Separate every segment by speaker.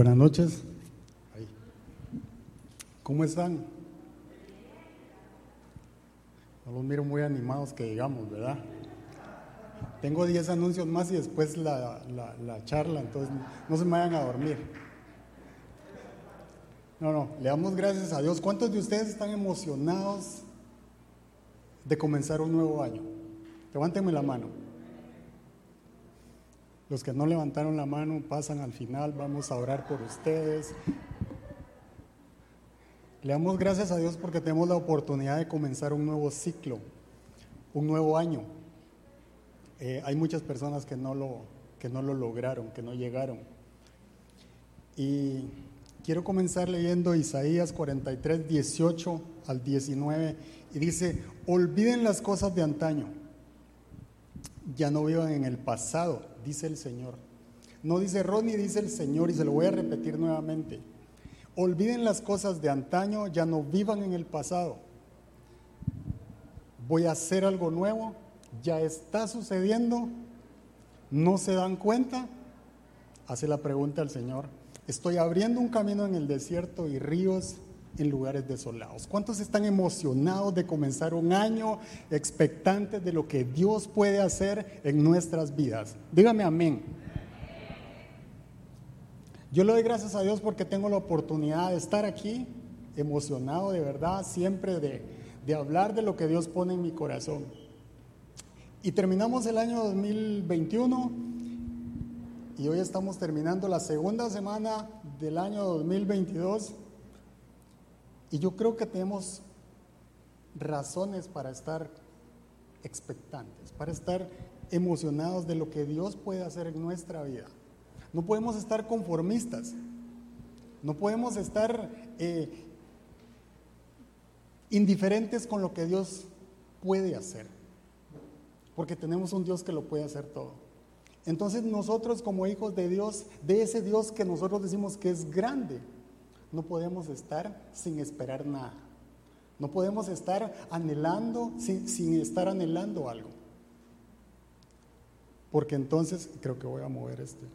Speaker 1: Buenas noches. ¿Cómo están? No los miro muy animados que digamos, ¿verdad? Tengo 10 anuncios más y después la, la, charla, entonces no se vayan a dormir. No, no, le damos gracias a Dios. ¿Cuántos de ustedes están emocionados de comenzar un nuevo año? Levántenme la mano. Los que no levantaron la mano pasan al final, vamos a orar por ustedes. Le damos gracias a Dios porque tenemos la oportunidad de comenzar un nuevo ciclo, un nuevo año. Eh, hay muchas personas que no, lo, que no lo lograron, que no llegaron. Y quiero comenzar leyendo Isaías 43, 18 al 19. Y dice, olviden las cosas de antaño. Ya no vivan en el pasado, dice el Señor. No dice Ronnie, dice el Señor, y se lo voy a repetir nuevamente. Olviden las cosas de antaño, ya no vivan en el pasado. Voy a hacer algo nuevo, ya está sucediendo, no se dan cuenta. Hace la pregunta al Señor. Estoy abriendo un camino en el desierto y ríos en lugares desolados. ¿Cuántos están emocionados de comenzar un año expectantes de lo que Dios puede hacer en nuestras vidas? Dígame amén. Yo le doy gracias a Dios porque tengo la oportunidad de estar aquí, emocionado de verdad, siempre de, de hablar de lo que Dios pone en mi corazón. Y terminamos el año 2021 y hoy estamos terminando la segunda semana del año 2022 y yo creo que tenemos razones para estar expectantes, para estar emocionados de lo que Dios puede hacer en nuestra vida. No podemos estar conformistas, no podemos estar eh, indiferentes con lo que Dios puede hacer, porque tenemos un Dios que lo puede hacer todo. Entonces nosotros como hijos de Dios, de ese Dios que nosotros decimos que es grande, no podemos estar sin esperar nada. No podemos estar anhelando sin, estar anhelando algo. Porque entonces, creo que voy a mover este.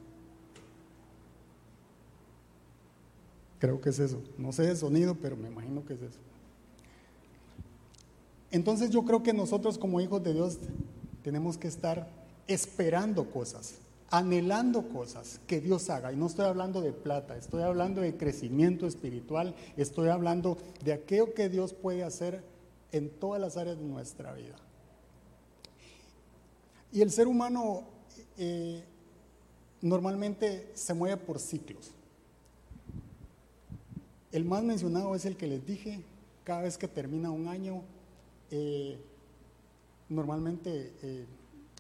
Speaker 1: Creo que es eso. No sé de sonido, pero me imagino que es eso. Entonces yo creo que nosotros como hijos de Dios tenemos que estar esperando cosas anhelando cosas que Dios haga. Y no estoy hablando de plata, estoy hablando de crecimiento espiritual, estoy hablando de aquello que Dios puede hacer en todas las áreas de nuestra vida. Y el ser humano eh, normalmente se mueve por ciclos. El más mencionado es el que les dije, cada vez que termina un año, eh, normalmente... Eh,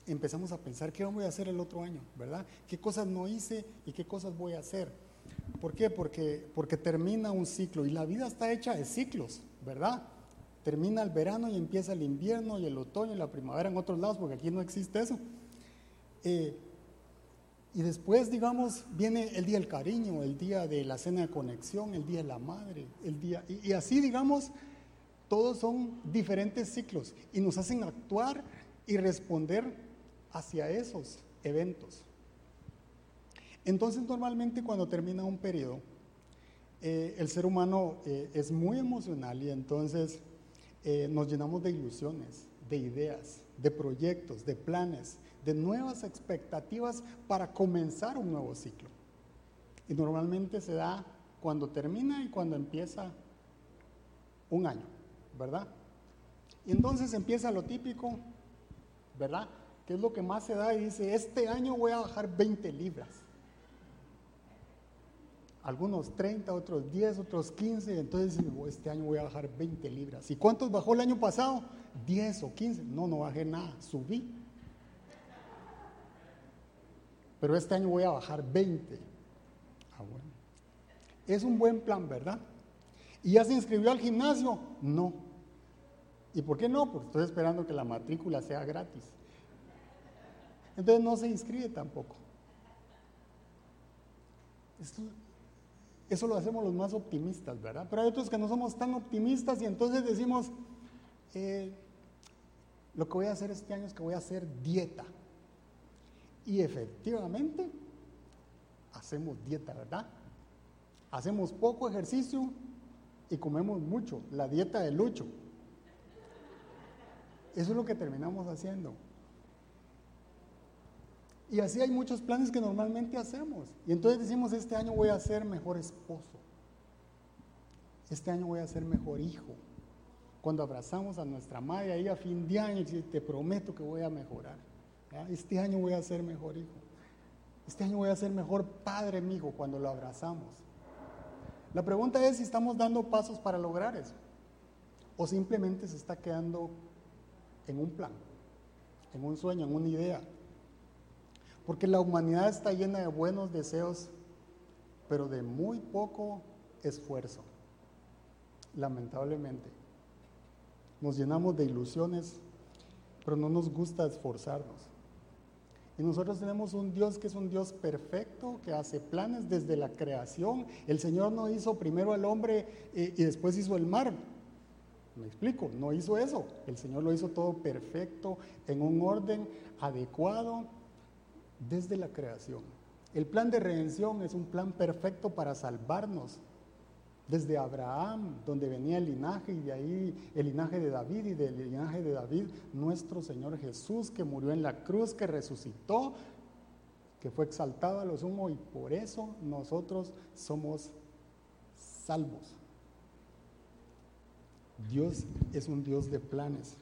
Speaker 1: empezamos a pensar qué voy a hacer el otro año, ¿verdad? ¿Qué cosas no hice y qué cosas voy a hacer? ¿Por qué? Porque, porque termina un ciclo y la vida está hecha de ciclos, ¿verdad? Termina el verano y empieza el invierno y el otoño y la primavera en otros lados, porque aquí no existe eso. Eh, y después, digamos, viene el día del cariño, el día de la cena de conexión, el día de la madre, el día... Y, y así, digamos, todos son diferentes ciclos y nos hacen actuar y responder hacia esos eventos. Entonces normalmente cuando termina un periodo, eh, el ser humano eh, es muy emocional y entonces eh, nos llenamos de ilusiones, de ideas, de proyectos, de planes, de nuevas expectativas para comenzar un nuevo ciclo. Y normalmente se da cuando termina y cuando empieza un año, ¿verdad? Y entonces empieza lo típico, ¿verdad? Que es lo que más se da, y dice, este año voy a bajar 20 libras. Algunos 30, otros 10, otros 15, entonces oh, este año voy a bajar 20 libras. ¿Y cuántos bajó el año pasado? 10 o 15. No, no bajé nada, subí. Pero este año voy a bajar 20. Ah, bueno. Es un buen plan, ¿verdad? ¿Y ya se inscribió al gimnasio? No. ¿Y por qué no? Porque estoy esperando que la matrícula sea gratis. Entonces no se inscribe tampoco. eso lo hacemos los más optimistas, ¿verdad? Pero hay otros que no somos tan optimistas y entonces decimos, eh, lo que voy a hacer este año es que voy a hacer dieta. Y efectivamente, hacemos dieta, ¿verdad? hacemos poco ejercicio y comemos mucho, la dieta de lucho. Eso es lo que terminamos haciendo. Y así hay muchos planes que normalmente hacemos. Y entonces decimos, este año voy a ser mejor esposo. Este año voy a ser mejor hijo. Cuando abrazamos a nuestra madre ahí a fin de año, te prometo que voy a mejorar. Este año voy a ser mejor hijo. Este año voy a ser mejor padre, mi hijo, cuando lo abrazamos. La pregunta es si estamos dando pasos para lograr eso. O simplemente se está quedando en un plan, en un sueño, en una idea. Porque la humanidad está llena de buenos deseos, pero de muy poco esfuerzo. Lamentablemente. Nos llenamos de ilusiones, pero no nos gusta esforzarnos. Y nosotros tenemos un Dios que es un Dios perfecto, que hace planes desde la creación. El Señor no hizo primero al hombre eh, y después hizo el mar. Me explico, no hizo eso. El Señor lo hizo todo perfecto, en un orden adecuado desde la creación. El plan de redención es un plan perfecto para salvarnos. Desde Abraham, donde venía el linaje, y de ahí el linaje de David, y del linaje de David, nuestro Señor Jesús, que murió en la cruz, que resucitó, que fue exaltado a lo sumo, y por eso nosotros somos salvos. Dios es un Dios de planes.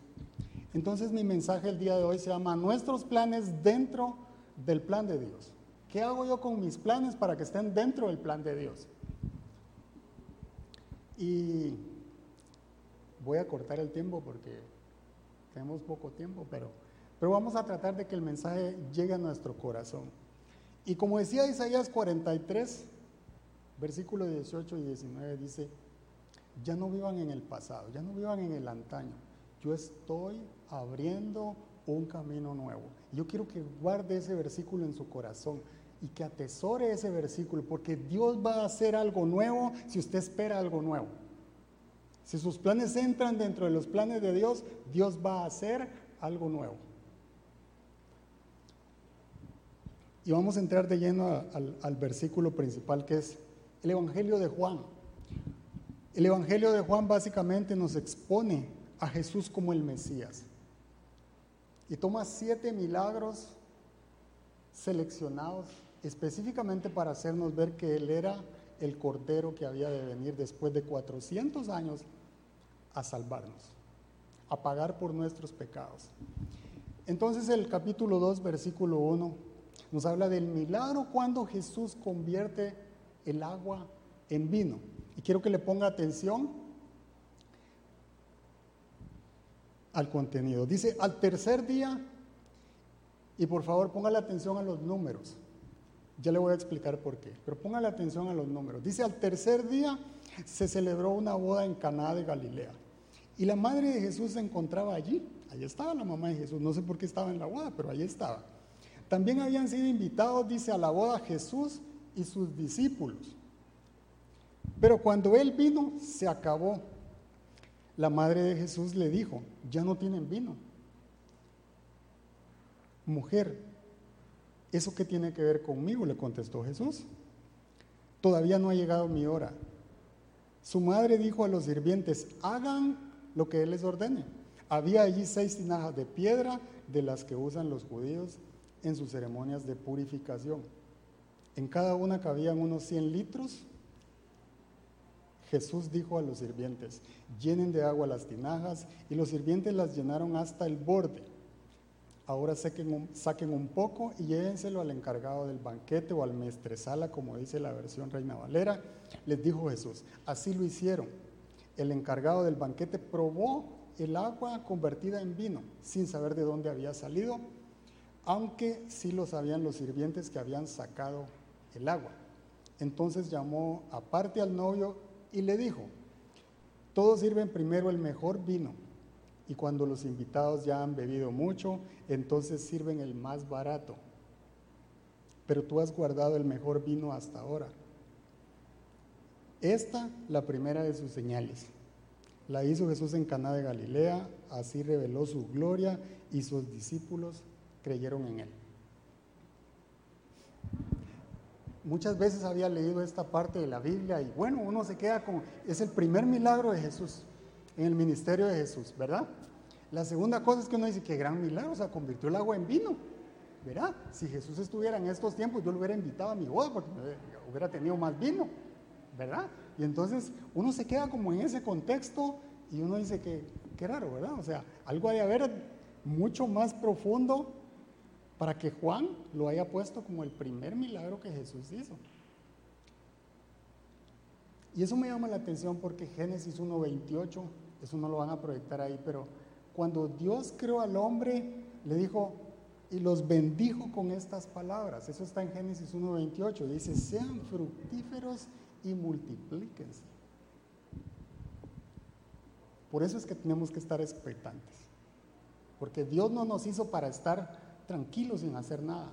Speaker 1: Entonces mi mensaje el día de hoy se llama Nuestros planes dentro del plan de Dios. ¿Qué hago yo con mis planes para que estén dentro del plan de Dios? Y voy a cortar el tiempo porque tenemos poco tiempo, pero, pero vamos a tratar de que el mensaje llegue a nuestro corazón. Y como decía Isaías 43, versículo 18 y 19, dice, ya no vivan en el pasado, ya no vivan en el antaño. Yo estoy abriendo un camino nuevo. Yo quiero que guarde ese versículo en su corazón y que atesore ese versículo, porque Dios va a hacer algo nuevo si usted espera algo nuevo. Si sus planes entran dentro de los planes de Dios, Dios va a hacer algo nuevo. Y vamos a entrar de lleno al, versículo principal que es el Evangelio de Juan. El Evangelio de Juan básicamente nos expone a Jesús como el Mesías. Y toma siete milagros seleccionados específicamente para hacernos ver que Él era el Cordero que había de venir después de 400 años a salvarnos, a pagar por nuestros pecados. Entonces el capítulo 2, versículo 1, nos habla del milagro cuando Jesús convierte el agua en vino. Y quiero que le ponga atención al contenido. Dice, al tercer día, y por favor ponga la atención a los números. Ya le voy a explicar por qué, pero ponga la atención a los números. Dice, al tercer día se celebró una boda en Caná de Galilea. Y la madre de Jesús se encontraba allí. Allí estaba la mamá de Jesús. No sé por qué estaba en la boda, pero allí estaba. También habían sido invitados, dice, a la boda Jesús y sus discípulos. Pero cuando él vino, se acabó. La madre de Jesús le dijo, ya no tienen vino. Mujer, ¿eso qué tiene que ver conmigo? Le contestó Jesús. Todavía no ha llegado mi hora. Su madre dijo a los sirvientes, hagan lo que él les ordene. Había allí seis tinajas de piedra de las que usan los judíos en sus ceremonias de purificación. En cada una cabían unos 100 litros Jesús dijo a los sirvientes, llenen de agua las tinajas, y los sirvientes las llenaron hasta el borde. Ahora saquen un, poco y llévenselo al encargado del banquete o al maestresala, como dice la versión Reina Valera. Les dijo Jesús, así lo hicieron. El encargado del banquete probó el agua convertida en vino, sin saber de dónde había salido, aunque sí lo sabían los sirvientes que habían sacado el agua. Entonces llamó aparte al novio y le dijo, todos sirven primero el mejor vino y cuando los invitados ya han bebido mucho, entonces sirven el más barato. Pero tú has guardado el mejor vino hasta ahora. Esta, la primera de sus señales. La hizo Jesús en Caná de Galilea, así reveló su gloria y sus discípulos creyeron en él. Muchas veces había leído esta parte de la Biblia y bueno, uno se queda con, es el primer milagro de Jesús, en el ministerio de Jesús, ¿verdad? La segunda cosa es que uno dice, qué gran milagro, o sea, convirtió el agua en vino, ¿verdad? Si Jesús estuviera en estos tiempos, yo lo hubiera invitado a mi boda porque hubiera tenido más vino, ¿verdad? Y entonces uno se queda como en ese contexto y uno dice que, qué raro, ¿verdad? O sea, algo hay de haber mucho más profundo para que Juan lo haya puesto como el primer milagro que Jesús hizo. Y eso me llama la atención porque Génesis 1.28, eso no lo van a proyectar ahí, pero cuando Dios creó al hombre, le dijo, y los bendijo con estas palabras. Eso está en Génesis 1.28. Dice, sean fructíferos y multiplíquense. Por eso es que tenemos que estar expectantes. Porque Dios no nos hizo para estar tranquilos sin hacer nada.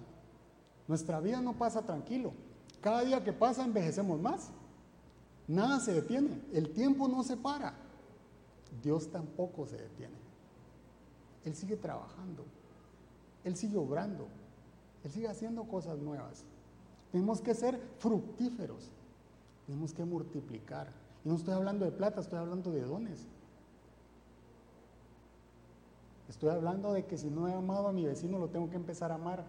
Speaker 1: Nuestra vida no pasa tranquilo. Cada día que pasa envejecemos más. Nada se detiene. El tiempo no se para. Dios tampoco se detiene. Él sigue trabajando. Él sigue obrando. Él sigue haciendo cosas nuevas. Tenemos que ser fructíferos. Tenemos que multiplicar. Y no estoy hablando de plata, estoy hablando de dones. Estoy hablando de que si no he amado a mi vecino, lo tengo que empezar a amar.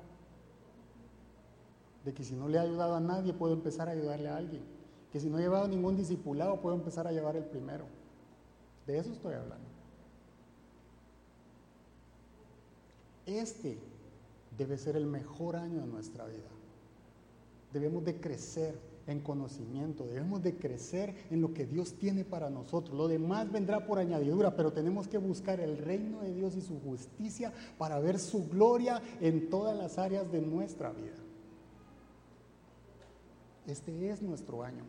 Speaker 1: De que si no le he ayudado a nadie, puedo empezar a ayudarle a alguien. Que si no he llevado ningún discipulado, puedo empezar a llevar el primero. De eso estoy hablando. Este debe ser el mejor año de nuestra vida. Debemos de crecer en conocimiento, debemos de crecer en lo que Dios tiene para nosotros. Lo demás vendrá por añadidura, pero tenemos que buscar el reino de Dios y su justicia para ver su gloria en todas las áreas de nuestra vida. Este es nuestro año.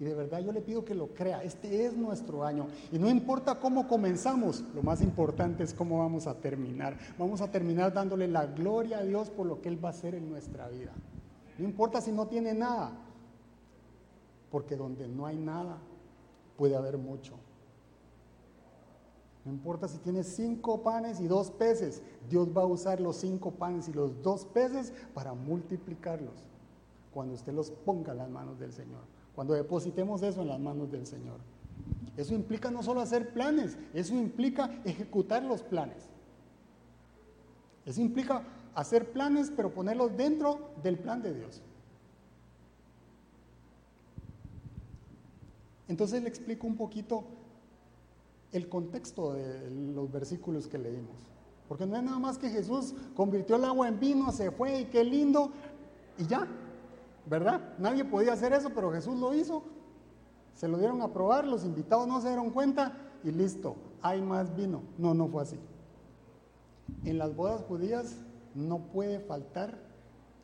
Speaker 1: Y de verdad yo le pido que lo crea, este es nuestro año. Y no importa cómo comenzamos, lo más importante es cómo vamos a terminar. Vamos a terminar dándole la gloria a Dios por lo que Él va a hacer en nuestra vida. No importa si no tiene nada, porque donde no hay nada, puede haber mucho. No importa si tienes cinco panes y dos peces, Dios va a usar los cinco panes y los dos peces para multiplicarlos cuando usted los ponga en las manos del Señor, cuando depositemos eso en las manos del Señor. Eso implica no solo hacer planes, eso implica ejecutar los planes. Eso implica hacer planes, pero ponerlos dentro del plan de Dios. Entonces le explico un poquito el contexto de los versículos que leímos. Porque no es nada más que Jesús convirtió el agua en vino, se fue y qué lindo, y ya, ¿verdad? Nadie podía hacer eso, pero Jesús lo hizo. Se lo dieron a probar, los invitados no se dieron cuenta y listo, hay más vino. No, no fue así. En las bodas judías no puede faltar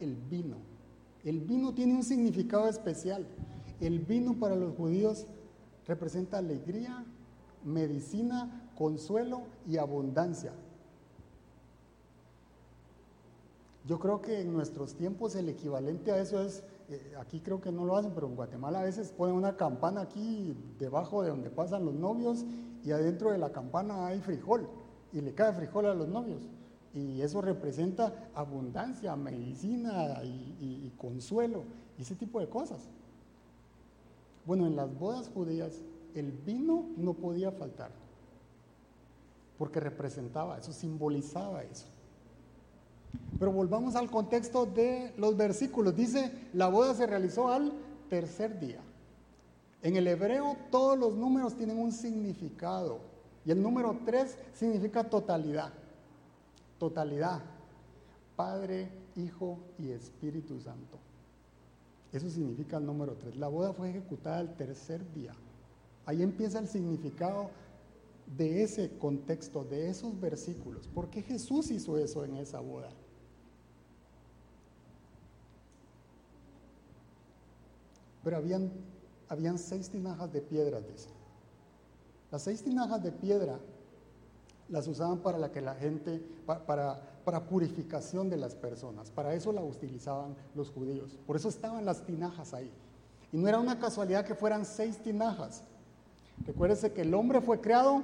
Speaker 1: el vino. El vino tiene un significado especial. El vino para los judíos representa alegría, medicina, consuelo y abundancia. Yo creo que en nuestros tiempos el equivalente a eso es, eh, aquí creo que no lo hacen, pero en Guatemala a veces ponen una campana aquí debajo de donde pasan los novios y adentro de la campana hay frijol y le cae frijol a los novios. Y eso representa abundancia, medicina y consuelo y ese tipo de cosas. Bueno, en las bodas judías el vino no podía faltar, porque representaba eso, simbolizaba eso. Pero volvamos al contexto de los versículos. Dice, la boda se realizó al tercer día. En el hebreo todos los números tienen un significado. Y el número tres significa totalidad. Totalidad. Padre, Hijo y Espíritu Santo. Eso significa el número 3. La boda fue ejecutada el tercer día. Ahí empieza el significado de ese contexto, de esos versículos. ¿Por qué Jesús hizo eso en esa boda? Pero habían, habían seis tinajas de piedra, dice. Las seis tinajas de piedra las usaban para la que la gente, para purificación de las personas. Para eso la utilizaban los judíos. Por eso estaban las tinajas ahí. Y no era una casualidad que fueran seis tinajas. Recuérdese que el hombre fue creado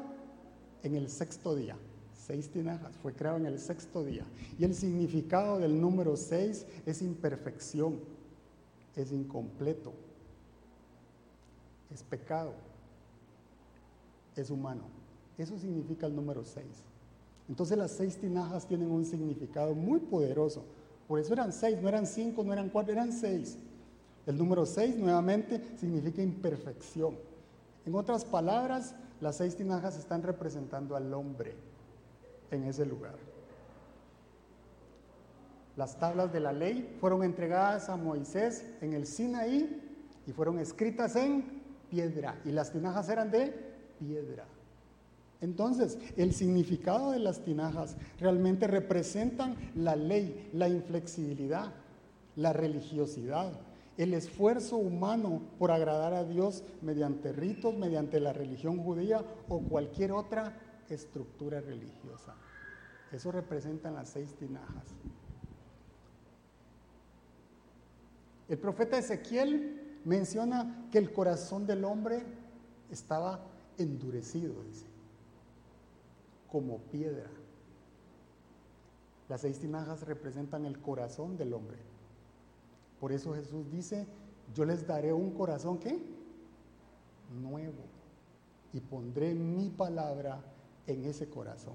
Speaker 1: en el sexto día. Seis tinajas, fue creado en el sexto día. Y el significado del número seis es imperfección, es incompleto, es pecado, es humano. Eso significa el número 6. Entonces las seis tinajas tienen un significado muy poderoso. Por eso eran seis, no eran cinco, no eran cuatro, eran seis. El número seis nuevamente significa imperfección. En otras palabras, las seis tinajas están representando al hombre en ese lugar. Las tablas de la ley fueron entregadas a Moisés en el Sinaí y fueron escritas en piedra. Y las tinajas eran de piedra. Entonces, el significado de las tinajas realmente representan la ley, la inflexibilidad, la religiosidad, el esfuerzo humano por agradar a Dios mediante ritos, mediante la religión judía o cualquier otra estructura religiosa. Eso representan las seis tinajas. El profeta Ezequiel menciona que el corazón del hombre estaba endurecido, dice como piedra. Las seis tinajas representan el corazón del hombre. Por eso Jesús dice, yo les daré un corazón que nuevo y pondré mi palabra en ese corazón.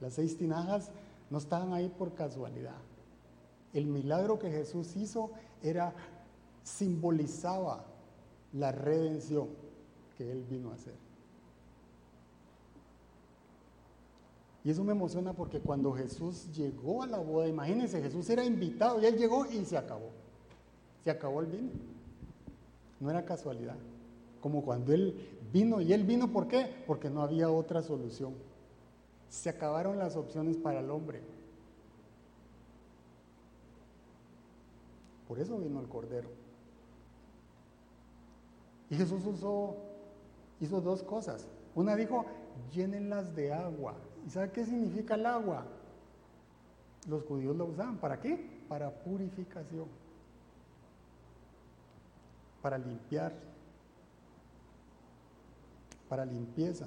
Speaker 1: Las seis tinajas no estaban ahí por casualidad. El milagro que Jesús hizo era simbolizaba la redención que él vino a hacer. Y eso me emociona porque cuando Jesús llegó a la boda, imagínense, Jesús era invitado y él llegó y se acabó. Se acabó el vino. No era casualidad. Como cuando él vino, y él vino ¿por qué? Porque no había otra solución. Se acabaron las opciones para el hombre. Por eso vino el Cordero. Y Jesús hizo dos cosas. Una dijo, llénenlas de agua. ¿Y sabe qué significa el agua? Los judíos lo usaban. ¿Para qué? Para purificación. Para limpiar. Para limpieza.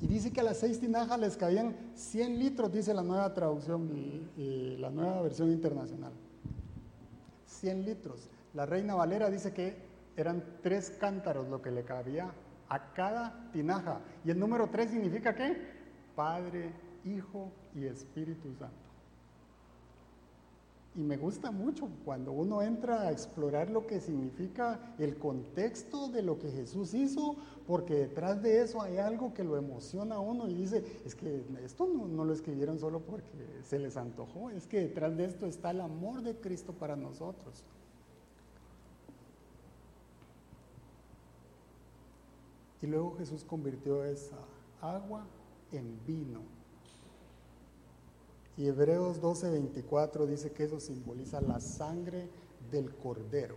Speaker 1: Y dice que a las seis tinajas les caían 100 litros, dice la nueva traducción y, la nueva versión internacional. 100 litros. La reina Valera dice que eran tres cántaros lo que le cabía a cada tinaja. Y el número tres significa qué? Padre, Hijo y Espíritu Santo. Y me gusta mucho cuando uno entra a explorar lo que significa el contexto de lo que Jesús hizo, porque detrás de eso hay algo que lo emociona a uno y dice, es que esto no, lo escribieron solo porque se les antojó, es que detrás de esto está el amor de Cristo para nosotros. Y luego Jesús convirtió esa agua en vino. Y Hebreos 12:24 dice que eso simboliza la sangre del cordero.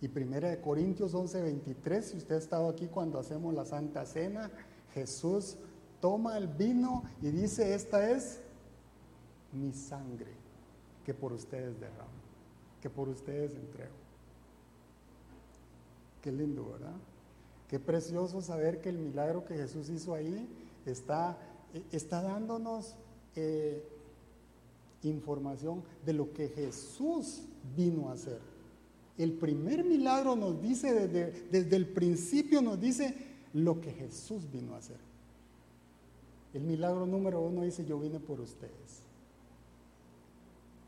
Speaker 1: Y Primera de Corintios 11:23, si usted ha estado aquí cuando hacemos la Santa Cena, Jesús toma el vino y dice, esta es mi sangre que por ustedes derramo, que por ustedes entrego. Qué lindo, ¿verdad? Qué precioso saber que el milagro que Jesús hizo ahí está, está dándonos eh, información de lo que Jesús vino a hacer. El primer milagro nos dice, desde, desde el principio nos dice lo que Jesús vino a hacer. El milagro número uno dice, yo vine por ustedes.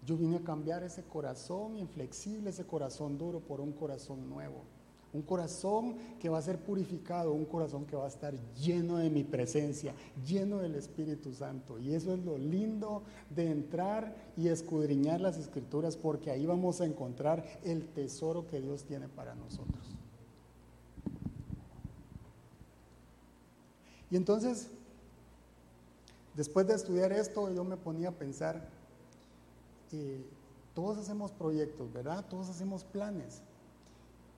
Speaker 1: Yo vine a cambiar ese corazón inflexible, ese corazón duro por un corazón nuevo. Un corazón que va a ser purificado, un corazón que va a estar lleno de mi presencia, lleno del Espíritu Santo. Y eso es lo lindo de entrar y escudriñar las escrituras porque ahí vamos a encontrar el tesoro que Dios tiene para nosotros. Y entonces, después de estudiar esto, yo me ponía a pensar, eh, todos hacemos proyectos, ¿verdad? Todos hacemos planes.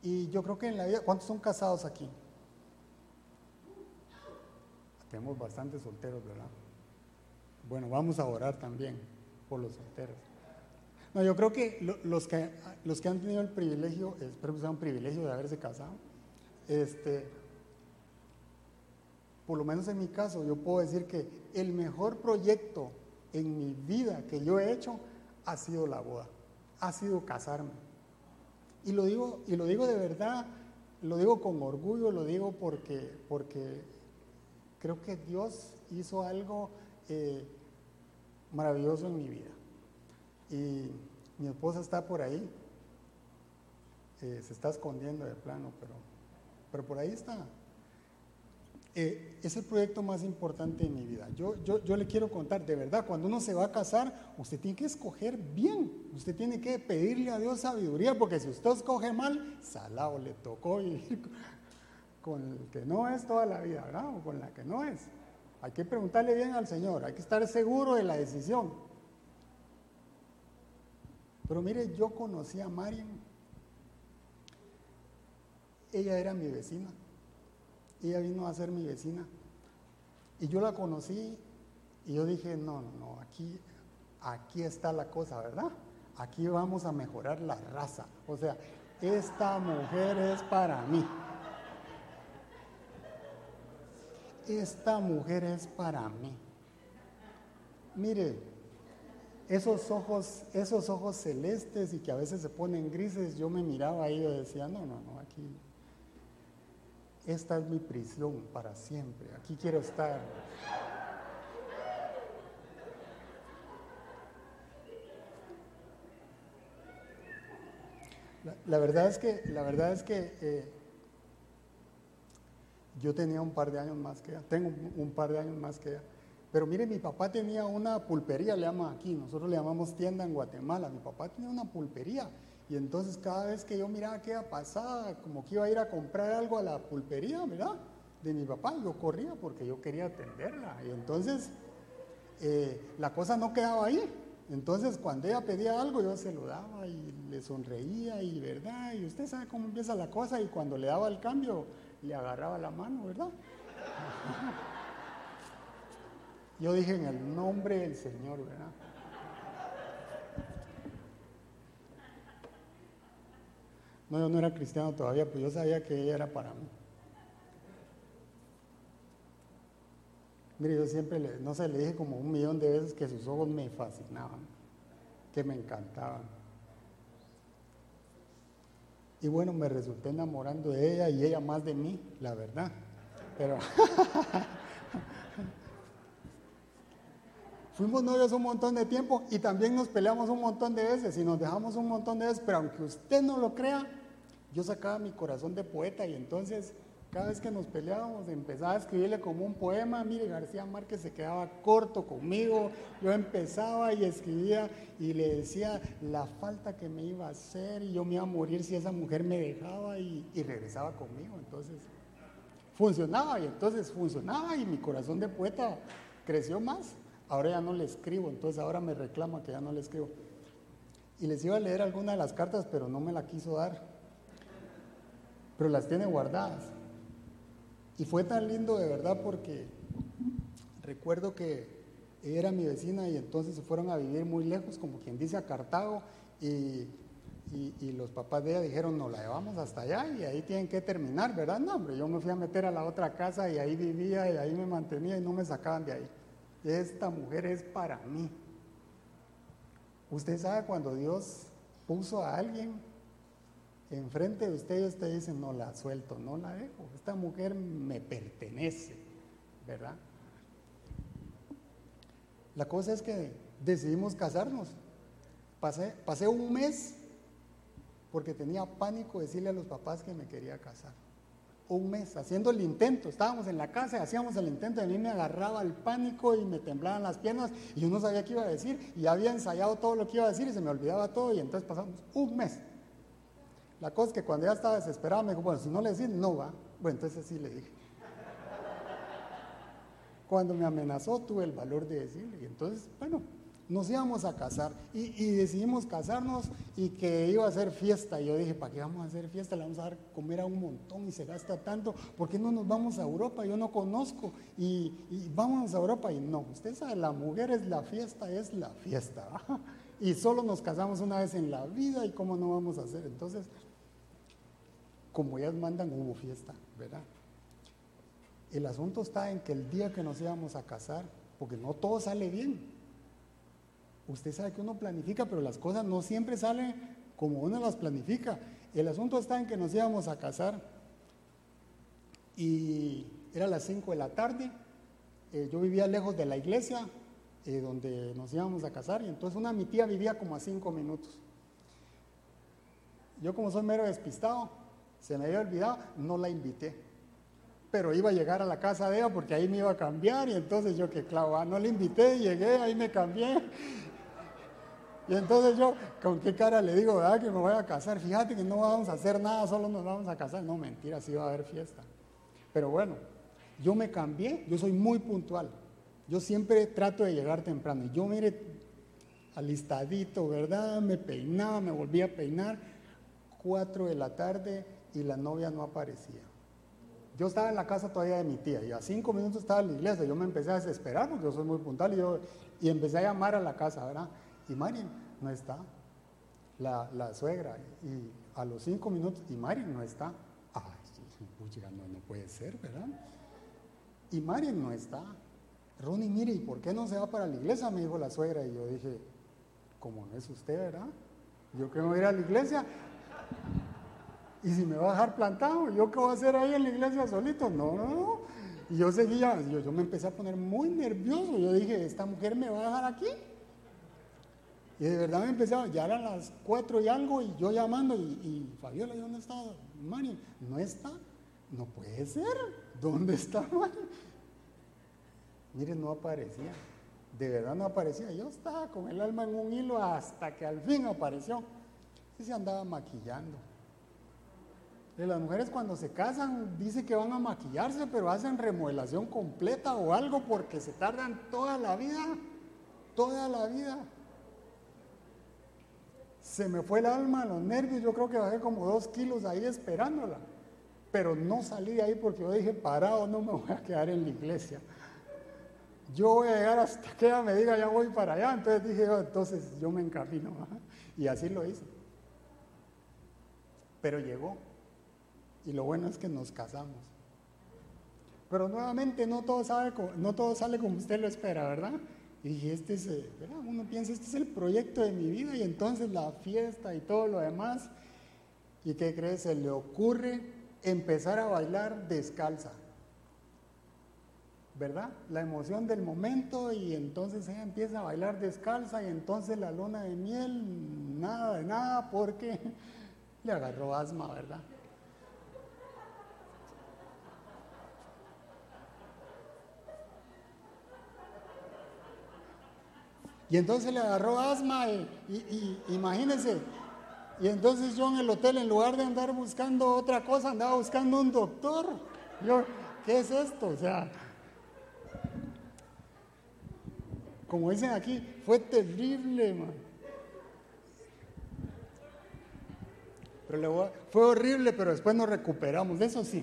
Speaker 1: Y yo creo que en la vida, ¿cuántos son casados aquí? Tenemos bastantes solteros, ¿verdad? Bueno, vamos a orar también por los solteros. No, yo creo que los que los que han tenido el privilegio, espero que sea un privilegio de haberse casado, este, por lo menos en mi caso, yo puedo decir que el mejor proyecto en mi vida que yo he hecho ha sido la boda ha sido casarme. Y lo digo, y lo digo de verdad, lo digo con orgullo, lo digo porque, porque creo que Dios hizo algo eh, maravilloso en mi vida. Y mi esposa está por ahí, eh, se está escondiendo de plano, pero, pero por ahí está. Eh, es el proyecto más importante de mi vida. Yo, yo, yo, le quiero contar, de verdad, cuando uno se va a casar, usted tiene que escoger bien, usted tiene que pedirle a Dios sabiduría, porque si usted escoge mal, salado le tocó vivir con el que no es toda la vida, ¿verdad? O con la que no es. Hay que preguntarle bien al Señor, hay que estar seguro de la decisión. Pero mire, yo conocí a Marian, ella era mi vecina ella vino a ser mi vecina. Y yo la conocí y yo dije, no, no, aquí, aquí está la cosa, ¿verdad? Aquí vamos a mejorar la raza. O sea, esta mujer es para mí. Esta mujer es para mí. Mire, esos ojos, esos ojos celestes y que a veces se ponen grises, yo me miraba ahí y decía, no, no, no, aquí esta es mi prisión para siempre, aquí quiero estar. La, verdad es que, la verdad es que eh, yo tenía un par de años más que ella, tengo un par de años más que ella. Pero mire, mi papá tenía una pulpería, le llama aquí, nosotros le llamamos tienda en Guatemala. Mi papá tenía una pulpería y entonces cada vez que yo miraba que iba pasada, como que iba a ir a comprar algo a la pulpería, ¿verdad? De mi papá, yo corría porque yo quería atenderla. Y entonces eh, la cosa no quedaba ahí. Entonces cuando ella pedía algo yo se lo daba y le sonreía y verdad. Y usted sabe cómo empieza la cosa y cuando le daba el cambio le agarraba la mano, ¿verdad? Yo dije en el nombre del Señor, ¿verdad? No, yo no era cristiano todavía, pues yo sabía que ella era para mí. Mire, yo siempre, le, no sé, le dije como un millón de veces que sus ojos me fascinaban, que me encantaban. Y bueno, me resulté enamorando de ella y ella más de mí, la verdad. Pero fuimos novios un montón de tiempo y también nos peleamos un montón de veces y nos dejamos un montón de veces, pero aunque usted no lo crea, yo sacaba mi corazón de poeta y entonces cada vez que nos peleábamos empezaba a escribirle como un poema. Mire, García Márquez se quedaba corto conmigo. Yo empezaba y escribía y le decía la falta que me iba a hacer y yo me iba a morir si esa mujer me dejaba y, regresaba conmigo. Entonces funcionaba y entonces funcionaba y mi corazón de poeta creció más. Ahora ya no le escribo, entonces ahora me reclama que ya no le escribo. Y les iba a leer alguna de las cartas, pero no me la quiso dar pero las tiene guardadas. Y fue tan lindo de verdad porque recuerdo que era mi vecina y entonces se fueron a vivir muy lejos, como quien dice, a Cartago, y, los papás de ella dijeron, no, la llevamos hasta allá y ahí tienen que terminar, ¿verdad? No, hombre, yo me fui a meter a la otra casa y ahí vivía y ahí me mantenía y no me sacaban de ahí. Esta mujer es para mí. Usted sabe cuando Dios puso a alguien enfrente de usted y usted dice, no la suelto, no la dejo, esta mujer me pertenece, ¿verdad? La cosa es que decidimos casarnos. Pasé, pasé un mes porque tenía pánico decirle a los papás que me quería casar. Un mes haciendo el intento. Estábamos en la casa, hacíamos el intento, y a mí me agarraba el pánico y me temblaban las piernas y yo no sabía qué iba a decir y había ensayado todo lo que iba a decir y se me olvidaba todo y entonces pasamos un mes la cosa es que cuando ya estaba desesperado me dijo, bueno, si no le decís, no va. Bueno, entonces sí le dije. Cuando me amenazó tuve el valor de decirle. Y entonces, bueno, nos íbamos a casar y, decidimos casarnos y que iba a ser fiesta. Y yo dije, ¿para qué vamos a hacer fiesta? Le vamos a dar comer a un montón y se gasta tanto. ¿Por qué no nos vamos a Europa? Yo no conozco. Y, y vámonos a Europa. Y no, usted sabe, la mujer es la fiesta, es la fiesta. y solo nos casamos una vez en la vida y cómo no vamos a hacer. Entonces, como ellas mandan, hubo fiesta, ¿verdad? El asunto está en que el día que nos íbamos a casar, porque no todo sale bien, usted sabe que uno planifica, pero las cosas no siempre salen como uno las planifica. El asunto está en que nos íbamos a casar y era las 5 de la tarde. Eh, yo vivía lejos de la iglesia eh, donde nos íbamos a casar y entonces una mi tía vivía como a 5 minutos. Yo como soy mero despistado, se me había olvidado, no la invité. Pero iba a llegar a la casa de ella porque ahí me iba a cambiar y entonces yo que clavo, ah, no la invité, llegué, ahí me cambié. Y entonces yo, ¿con qué cara le digo, verdad, que me voy a casar? Fíjate que no vamos a hacer nada, solo nos vamos a casar. No, mentira, sí va a haber fiesta. Pero bueno, yo me cambié, yo soy muy puntual. Yo siempre trato de llegar temprano. Yo mire, alistadito, ¿verdad? Me peinaba, me volví a peinar. Cuatro de la tarde y la novia no aparecía. Yo estaba en la casa todavía de mi tía y a cinco minutos estaba en la iglesia. Yo me empecé a desesperar porque yo soy muy puntual y, yo, y empecé a llamar a la casa, ¿verdad? Y Marian no está. La, la suegra. Y a los cinco minutos, y Marian no está. Ay, no, no puede ser, ¿verdad? Y Marian no está. Ronnie, mire, ¿y por qué no se va para la iglesia? Me dijo la suegra. Y yo dije, como no es usted, ¿verdad? Yo que voy a ir a la iglesia. Y si me va a dejar plantado, ¿yo qué voy a hacer ahí en la iglesia solito? No, no, no. Y yo seguía, yo, yo me empecé a poner muy nervioso. Yo dije, ¿esta mujer me va a dejar aquí? Y de verdad me empecé a, ya eran las cuatro y algo, y yo llamando, y, Fabiola, ¿y dónde está Mario? No está. No puede ser. ¿Dónde está Mario? Miren, no aparecía. De verdad no aparecía. Yo estaba con el alma en un hilo hasta que al fin apareció. Y se andaba maquillando. Y las mujeres cuando se casan dicen que van a maquillarse, pero hacen remodelación completa o algo porque se tardan toda la vida. Toda la vida. Se me fue el alma, los nervios, yo creo que bajé como dos kilos ahí esperándola. Pero no salí de ahí porque yo dije, parado, no me voy a quedar en la iglesia. Yo voy a llegar hasta que ella me diga, ya voy para allá. Entonces dije, oh, entonces yo me encamino. Y así lo hice. Pero llegó. Y lo bueno es que nos casamos. Pero nuevamente no todo, sabe, no todo sale como usted lo espera, ¿verdad? Y dije, este es, eh, ¿verdad? uno piensa, este es el proyecto de mi vida y entonces la fiesta y todo lo demás. ¿Y qué crees? Se le ocurre empezar a bailar descalza. ¿Verdad? La emoción del momento y entonces ella empieza a bailar descalza y entonces la luna de miel, nada de nada porque le agarró asma, ¿verdad? Y entonces le agarró asma y, imagínense. Y entonces yo en el hotel, en lugar de andar buscando otra cosa, andaba buscando un doctor. Yo, ¿qué es esto? O sea, como dicen aquí, fue terrible, man. Pero fue horrible, pero después nos recuperamos, eso sí.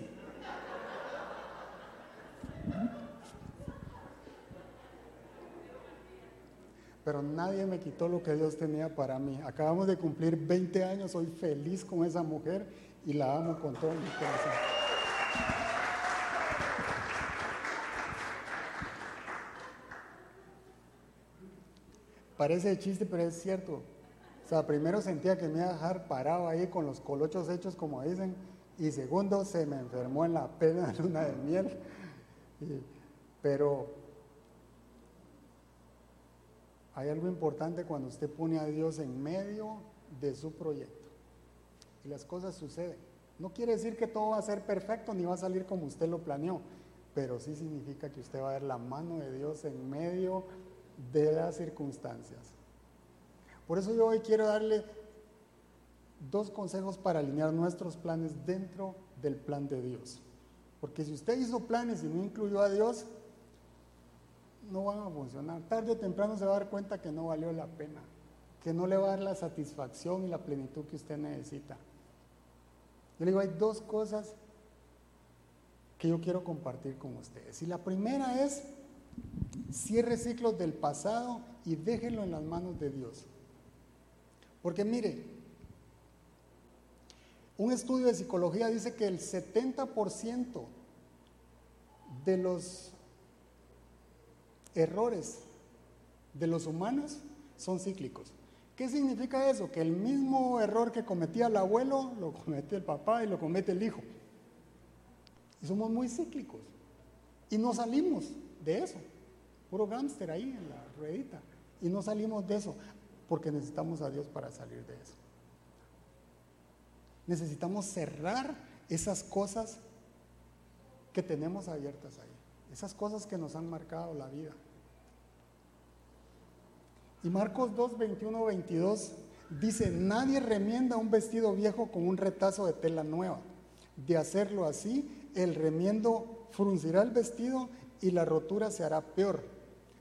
Speaker 1: Pero nadie me quitó lo que Dios tenía para mí. Acabamos de cumplir 20 años, soy feliz con esa mujer y la amo con todo mi corazón. Parece chiste, pero es cierto. O sea, primero sentía que me iba a dejar parado ahí con los colochos hechos, como dicen, y segundo, se me enfermó en la pena luna de miel. pero hay algo importante cuando usted pone a Dios en medio de su proyecto. Y las cosas suceden. No quiere decir que todo va a ser perfecto ni va a salir como usted lo planeó, pero sí significa que usted va a ver la mano de Dios en medio de las circunstancias. Por eso yo hoy quiero darle dos consejos para alinear nuestros planes dentro del plan de Dios. Porque si usted hizo planes y no incluyó a Dios, no van a funcionar. Tarde o temprano se va a dar cuenta que no valió la pena, que no le va a dar la satisfacción y la plenitud que usted necesita. Yo le digo, hay dos cosas que yo quiero compartir con ustedes. Y la primera es, cierre ciclos del pasado y déjenlo en las manos de Dios. Porque mire, un estudio de psicología dice que el 70% de los errores de los humanos son cíclicos. ¿Qué significa eso? Que el mismo error que cometía el abuelo lo comete el papá y lo comete el hijo. Y somos muy cíclicos. Y no salimos de eso. Puro gángster ahí en la ruedita. Y no salimos de eso porque necesitamos a Dios para salir de eso. Necesitamos cerrar esas cosas que tenemos abiertas ahí. Esas cosas que nos han marcado la vida. Y Marcos 2, 21, 22 dice, nadie remienda un vestido viejo con un retazo de tela nueva. De hacerlo así, el remiendo fruncirá el vestido y la rotura se hará peor.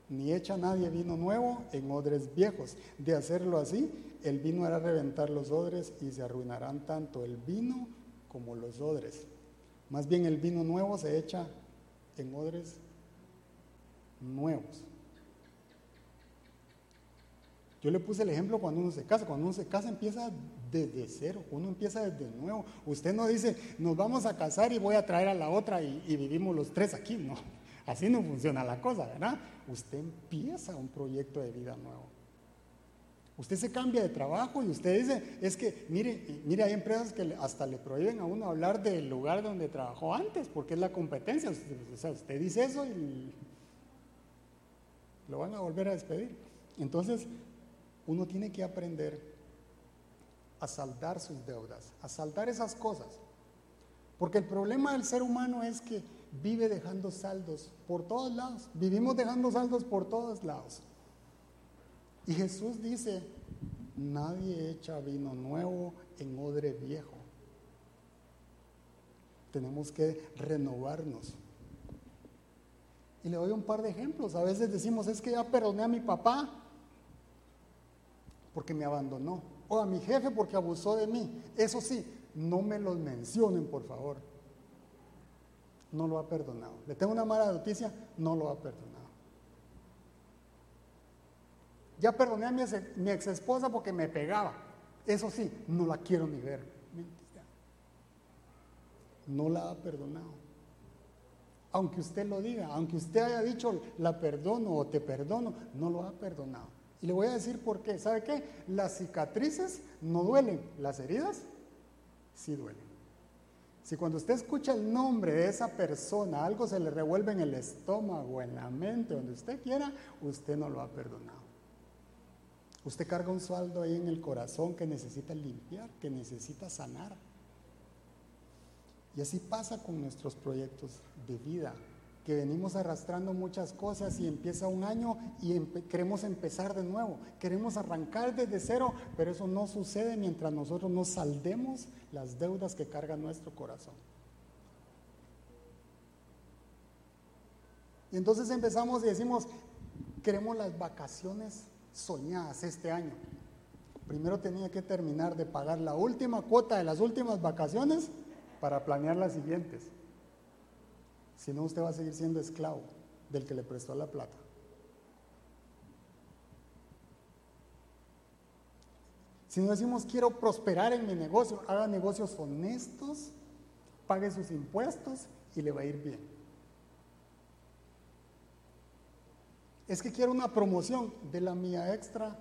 Speaker 1: Ni echa nadie vino nuevo en odres viejos. De hacerlo así, el vino hará reventar los odres y se arruinarán tanto el vino como los odres. Más bien el vino nuevo se echa en odres nuevos. Yo le puse el ejemplo cuando uno se casa. Cuando uno se casa empieza desde cero, uno empieza desde nuevo. Usted no dice, nos vamos a casar y voy a traer a la otra y, vivimos los tres aquí. No, así no funciona la cosa, ¿verdad? Usted empieza un proyecto de vida nuevo. Usted se cambia de trabajo y usted dice, es que, mire, mire, hay empresas que hasta le prohíben a uno hablar del lugar donde trabajó antes, porque es la competencia. O sea, usted dice eso y lo van a volver a despedir. Entonces, uno tiene que aprender a saldar sus deudas, a saldar esas cosas. Porque el problema del ser humano es que vive dejando saldos por todos lados. Vivimos dejando saldos por todos lados. Y Jesús dice, nadie echa vino nuevo en odre viejo. Tenemos que renovarnos. Y le doy un par de ejemplos. A veces decimos, es que ya perdoné a mi papá porque me abandonó. O a mi jefe porque abusó de mí. Eso sí, no me los mencionen, por favor. No lo ha perdonado. Le tengo una mala noticia, no lo ha perdonado. Ya perdoné a mi, ex esposa porque me pegaba. Eso sí, no la quiero ni ver. No la ha perdonado. Aunque usted lo diga, aunque usted haya dicho la perdono o te perdono, no lo ha perdonado. Y le voy a decir por qué. ¿Sabe qué? Las cicatrices no duelen, las heridas sí duelen. Si cuando usted escucha el nombre de esa persona, algo se le revuelve en el estómago, en la mente, donde usted quiera, usted no lo ha perdonado. Usted carga un saldo ahí en el corazón que necesita limpiar, que necesita sanar. Y así pasa con nuestros proyectos de vida, que venimos arrastrando muchas cosas y empieza un año y queremos empezar de nuevo, queremos arrancar desde cero, pero eso no sucede mientras nosotros no saldemos las deudas que carga nuestro corazón. Y entonces empezamos y decimos, queremos las vacaciones soñadas este año. Primero tenía que terminar de pagar la última cuota de las últimas vacaciones para planear las siguientes. Si no, usted va a seguir siendo esclavo del que le prestó la plata. Si no decimos quiero prosperar en mi negocio, haga negocios honestos, pague sus impuestos y le va a ir bien. Es que quiero una promoción de la mía extra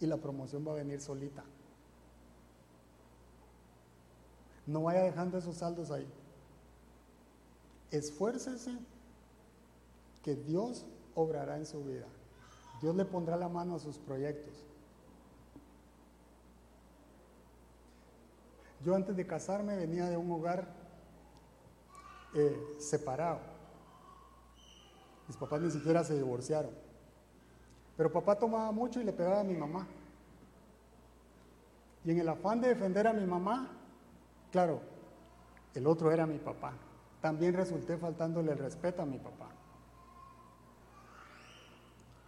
Speaker 1: y la promoción va a venir solita. No vaya dejando esos saldos ahí. Esfuércese que Dios obrará en su vida. Dios le pondrá la mano a sus proyectos. Yo antes de casarme venía de un hogar eh, separado. Mis papás ni siquiera se divorciaron. Pero papá tomaba mucho y le pegaba a mi mamá. Y en el afán de defender a mi mamá, claro, el otro era mi papá. También resulté faltándole el respeto a mi papá.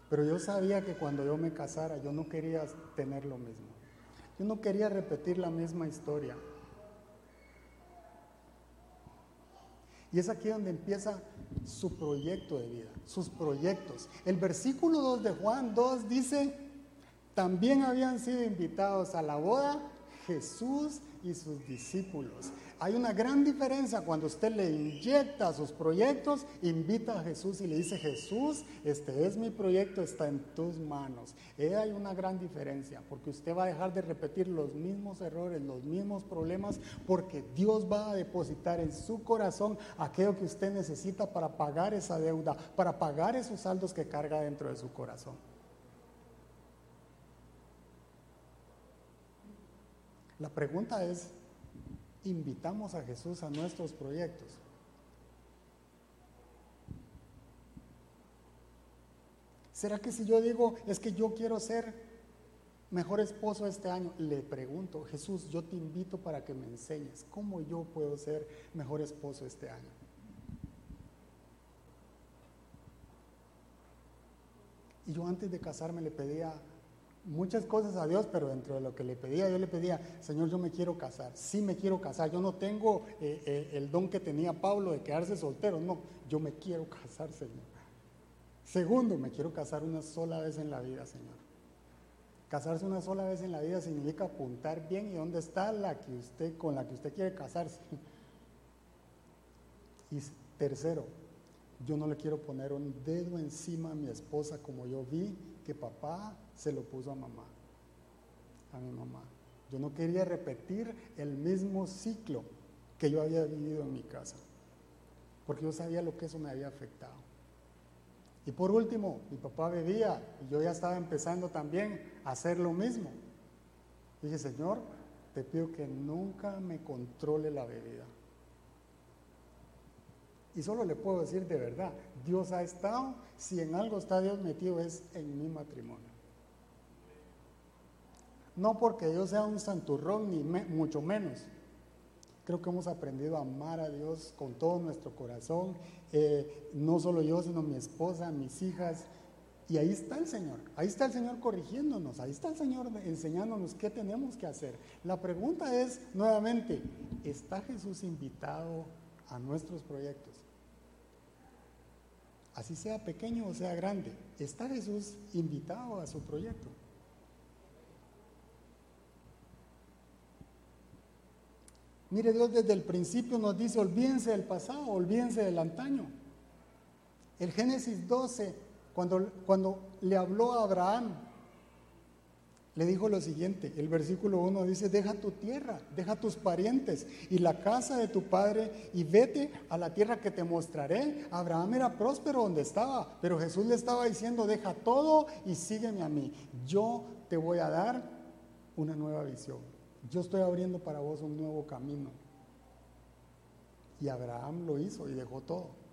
Speaker 1: Pero yo sabía que cuando yo me casara, yo no quería tener lo mismo. Yo no quería repetir la misma historia. Y es aquí donde empieza su proyecto de vida, sus proyectos. El versículo 2 de Juan 2 dice, también habían sido invitados a la boda Jesús y sus discípulos. Hay una gran diferencia cuando usted le inyecta sus proyectos, invita a Jesús y le dice, Jesús, este es mi proyecto, está en tus manos. Hay una gran diferencia, porque usted va a dejar de repetir los mismos errores, los mismos problemas, porque Dios va a depositar en su corazón aquello que usted necesita para pagar esa deuda, para pagar esos saldos que carga dentro de su corazón. La pregunta es, ¿invitamos a Jesús a nuestros proyectos? ¿Será que si yo digo, es que yo quiero ser mejor esposo este año, le pregunto, Jesús, yo te invito para que me enseñes cómo yo puedo ser mejor esposo este año? Y yo antes de casarme le pedía muchas cosas a Dios, pero dentro de lo que le pedía, yo le pedía, Señor, yo me quiero casar, sí me quiero casar, yo no tengo eh, eh, el don que tenía Pablo de quedarse soltero, no, yo me quiero casar, Señor. Segundo, me quiero casar una sola vez en la vida, Señor. Casarse una sola vez en la vida significa apuntar bien y dónde está la que usted, con la que usted quiere casarse. Y tercero, yo no le quiero poner un dedo encima a mi esposa como yo vi que papá se lo puso a mamá, a mi mamá. Yo no quería repetir el mismo ciclo que yo había vivido en mi casa, porque yo sabía lo que eso me había afectado. Y por último, mi papá bebía y yo ya estaba empezando también a hacer lo mismo. dije, Señor, te pido que nunca me controle la bebida. Y solo le puedo decir de verdad, Dios ha estado, si en algo está Dios metido es en mi matrimonio. No porque yo sea un santurrón, ni mucho menos. Creo que hemos aprendido a amar a Dios con todo nuestro corazón, eh, no solo yo, sino mi esposa, mis hijas. Y ahí está el Señor, ahí está el Señor corrigiéndonos, ahí está el Señor enseñándonos qué tenemos que hacer. La pregunta es, nuevamente, ¿está Jesús invitado a nuestros proyectos? Así sea pequeño o sea grande, ¿está Jesús invitado a su proyecto? Mire, Dios desde el principio nos dice, olvídense del pasado, olvídense del antaño. El Génesis 12, cuando, cuando le habló a Abraham, le dijo lo siguiente, el versículo 1 dice, deja tu tierra, deja tus parientes y la casa de tu padre y vete a la tierra que te mostraré. Abraham era próspero donde estaba, pero Jesús le estaba diciendo, deja todo y sígueme a mí. Yo te voy a dar una nueva visión. Yo estoy abriendo para vos un nuevo camino. Y Abraham lo hizo y dejó todo.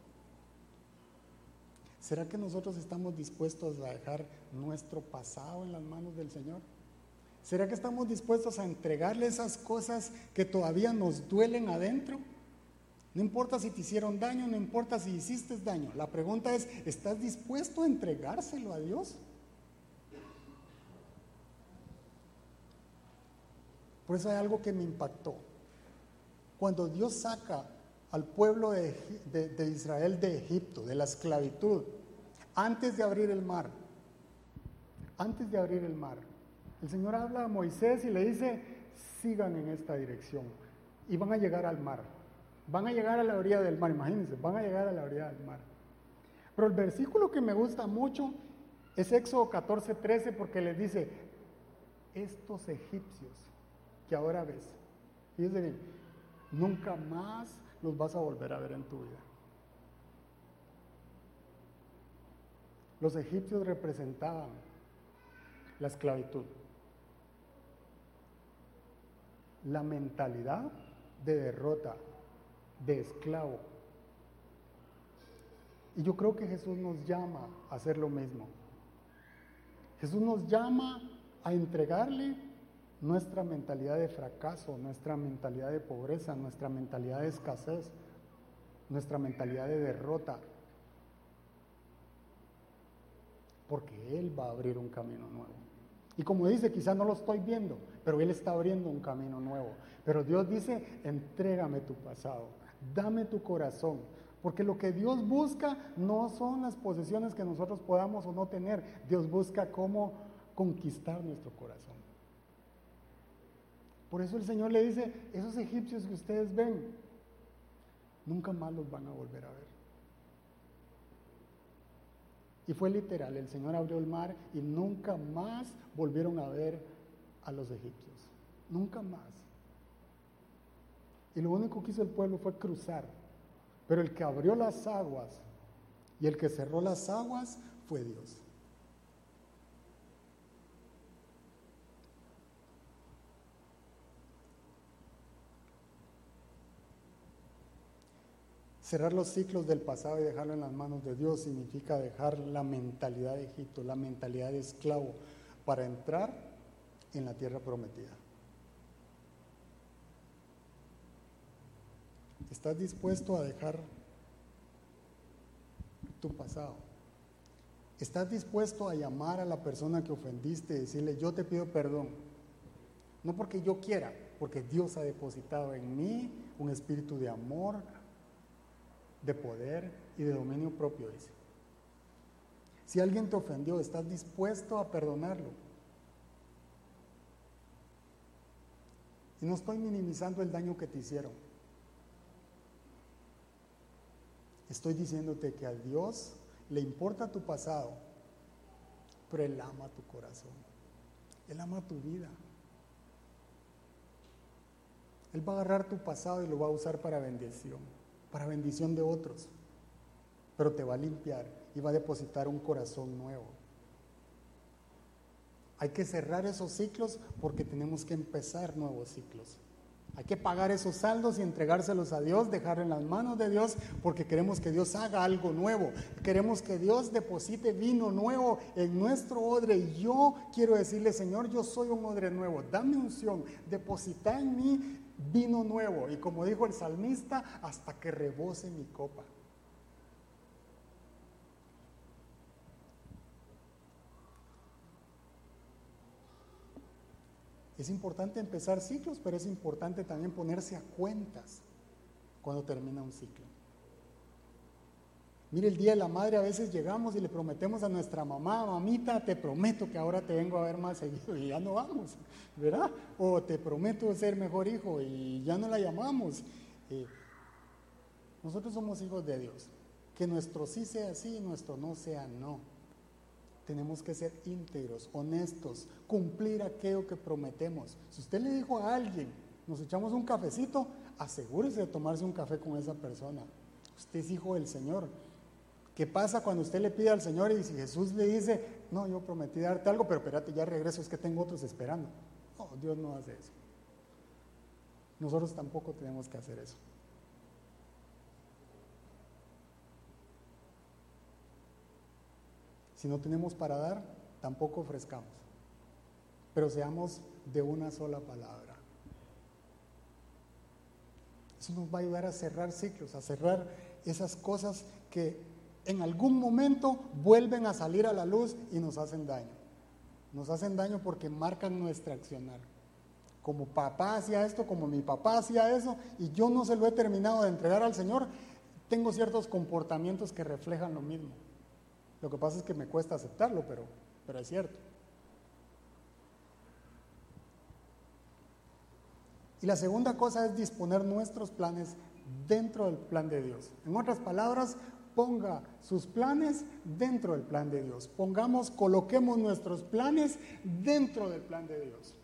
Speaker 1: ¿Será que nosotros estamos dispuestos a dejar nuestro pasado en las manos del Señor? ¿Será que estamos dispuestos a entregarle esas cosas que todavía nos duelen adentro? No importa si te hicieron daño, no importa si hiciste daño. La pregunta es, ¿estás dispuesto a entregárselo a Dios? Por eso hay algo que me impactó. Cuando Dios saca al pueblo de, Israel de Egipto, de la esclavitud, antes de abrir el mar, antes de abrir el mar, el Señor habla a Moisés y le dice, sigan en esta dirección y van a llegar al mar. Van a llegar a la orilla del mar, imagínense, van a llegar a la orilla del mar. Pero el versículo que me gusta mucho es Éxodo 14, 13, porque les dice, estos egipcios que ahora ves. Fíjense bien, nunca más los vas a volver a ver en tu vida. Los egipcios representaban la esclavitud, la mentalidad de derrota, de esclavo. Y yo creo que Jesús nos llama a hacer lo mismo. Jesús nos llama a entregarle nuestra mentalidad de fracaso, nuestra mentalidad de pobreza, nuestra mentalidad de escasez, nuestra mentalidad de derrota. Porque Él va a abrir un camino nuevo. Y como dice, quizás no lo estoy viendo, pero Él está abriendo un camino nuevo. Pero Dios dice, entrégame tu pasado, dame tu corazón. Porque lo que Dios busca no son las posesiones que nosotros podamos o no tener. Dios busca cómo conquistar nuestro corazón Por eso el Señor le dice, esos egipcios que ustedes ven, nunca más los van a volver a ver. Y fue literal, el Señor abrió el mar y nunca más volvieron a ver a los egipcios. Nunca más. Y lo único que hizo el pueblo fue cruzar. Pero el que abrió las aguas y el que cerró las aguas fue Dios. Cerrar los ciclos del pasado y dejarlo en las manos de Dios significa dejar la mentalidad de Egipto, la mentalidad de esclavo, para entrar en la tierra prometida. ¿Estás dispuesto a dejar tu pasado? ¿Estás dispuesto a llamar a la persona que ofendiste y decirle, yo te pido perdón? No porque yo quiera, porque Dios ha depositado en mí un espíritu de amor, de poder y de dominio propio, dice. Si alguien te ofendió, ¿estás dispuesto a perdonarlo? Y no estoy minimizando el daño que te hicieron. Estoy diciéndote que a Dios le importa tu pasado, pero Él ama tu corazón. Él ama tu vida. Él va a agarrar tu pasado y lo va a usar para bendición para bendición de otros, pero te va a limpiar y va a depositar un corazón nuevo. Hay que cerrar esos ciclos porque tenemos que empezar nuevos ciclos. Hay que pagar esos saldos y entregárselos a Dios, dejar en las manos de Dios, porque queremos que Dios haga algo nuevo. Queremos que Dios deposite vino nuevo en nuestro odre. Y yo quiero decirle, Señor, yo soy un odre nuevo. Dame unción, deposita en mí vino nuevo. Y como dijo el salmista, hasta que rebose mi copa. Es importante empezar ciclos, pero es importante también ponerse a cuentas cuando termina un ciclo. Mire, el Día de la Madre a veces llegamos y le prometemos a nuestra mamá, mamita, te prometo que ahora te vengo a ver más seguido y ya no vamos, ¿verdad? O te prometo ser mejor hijo y ya no la llamamos. Eh, nosotros somos hijos de Dios. Que nuestro sí sea sí y nuestro no sea no. Tenemos que ser íntegros, honestos, cumplir aquello que prometemos. Si usted le dijo a alguien, nos echamos un cafecito, asegúrese de tomarse un café con esa persona. Usted es hijo del Señor ¿Qué pasa cuando usted le pide al Señor y si Jesús le dice, no, yo prometí darte algo, pero espérate, ya regreso, es que tengo otros esperando? No, Dios no hace eso. Nosotros tampoco tenemos que hacer eso. Si no tenemos para dar, tampoco ofrezcamos. Pero seamos de una sola palabra. Eso nos va a ayudar a cerrar ciclos, a cerrar esas cosas que en algún momento vuelven a salir a la luz y nos hacen daño. Nos hacen daño porque marcan nuestra accionar. Como papá hacía esto, como mi papá hacía eso, y yo no se lo he terminado de entregar al Señor, tengo ciertos comportamientos que reflejan lo mismo. Lo que pasa es que me cuesta aceptarlo, pero, pero es cierto. Y la segunda cosa es disponer nuestros planes dentro del plan de Dios. En otras palabras, ponga sus planes dentro del plan de Dios. Pongamos, coloquemos nuestros planes dentro del plan de Dios.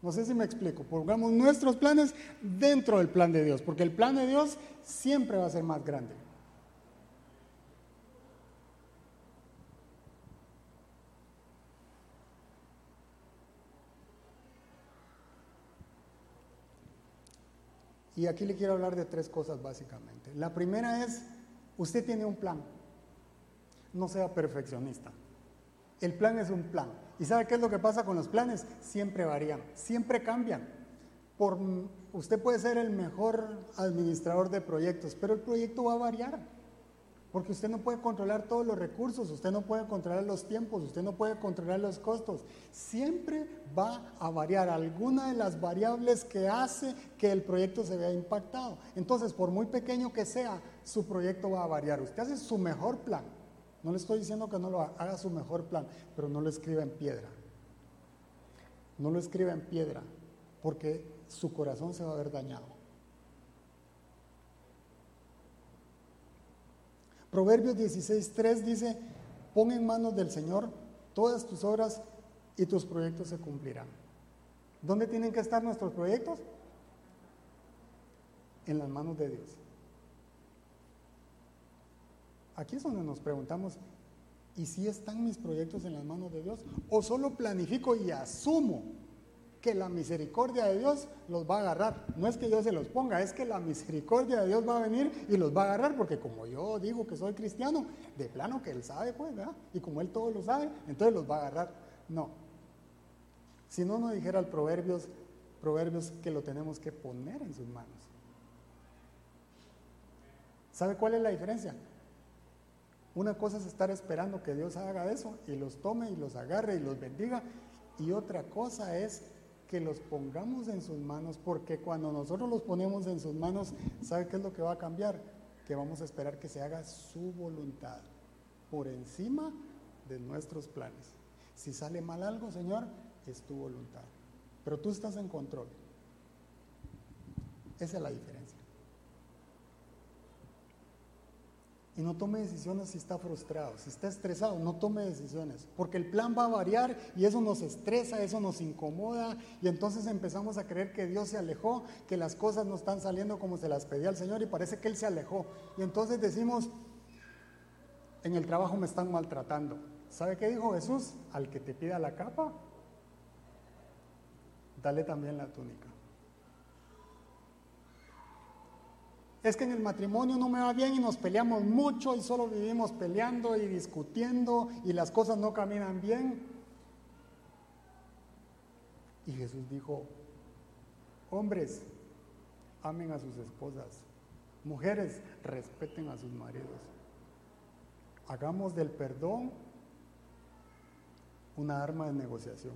Speaker 1: No sé si me explico. Pongamos nuestros planes dentro del plan de Dios, porque el plan de Dios siempre va a ser más grande. Y aquí le quiero hablar de tres cosas básicamente. La primera es Usted tiene un plan. No sea perfeccionista. El plan es un plan. ¿Y sabe qué es lo que pasa con los planes? Siempre varían, siempre cambian. Por, usted puede ser el mejor administrador de proyectos, pero el proyecto va a variar. Porque usted no puede controlar todos los recursos, usted no puede controlar los tiempos, usted no puede controlar los costos. Siempre va a variar alguna de las variables que hace que el proyecto se vea impactado. Entonces, por muy pequeño que sea, su proyecto va a variar. Usted hace su mejor plan. No le estoy diciendo que no lo haga su mejor plan, pero no lo escriba en piedra. No lo escriba en piedra, porque su corazón se va a ver dañado. Proverbios 16.3 dice, pon en manos del Señor todas tus obras y tus proyectos se cumplirán. ¿Dónde tienen que estar nuestros proyectos? En las manos de Dios. Aquí es donde nos preguntamos, ¿y si están mis proyectos en las manos de Dios? ¿O solo planifico y asumo que la misericordia de Dios los va a agarrar? No es que yo se los ponga, es que la misericordia de Dios va a venir y los va a agarrar, porque como yo digo que soy cristiano, de plano que Él sabe, pues, ¿verdad? Y como Él todo lo sabe, entonces los va a agarrar. No. Si no, no dijera el Proverbios, Proverbios que lo tenemos que poner en sus manos. ¿Sabe cuál es la diferencia? Una cosa es estar esperando que Dios haga eso y los tome y los agarre y los bendiga. Y otra cosa es que los pongamos en sus manos, porque cuando nosotros los ponemos en sus manos, ¿sabe qué es lo que va a cambiar? Que vamos a esperar que se haga su voluntad por encima de nuestros planes. Si sale mal algo, Señor, es tu voluntad. Pero tú estás en control. Esa es la diferencia. Y no tome decisiones si está frustrado, si está estresado, no tome decisiones, porque el plan va a variar y eso nos estresa, eso nos incomoda y entonces empezamos a creer que Dios se alejó, que las cosas no están saliendo como se las pedía al Señor y parece que Él se alejó. Y entonces decimos, en el trabajo me están maltratando. ¿Sabe qué dijo Jesús? Al que te pida la capa, dale también la túnica. Es que en el matrimonio no me va bien y nos peleamos mucho y solo vivimos peleando y discutiendo y las cosas no caminan bien. Y Jesús dijo, hombres, amen a sus esposas, mujeres, respeten a sus maridos. Hagamos del perdón una arma de negociación.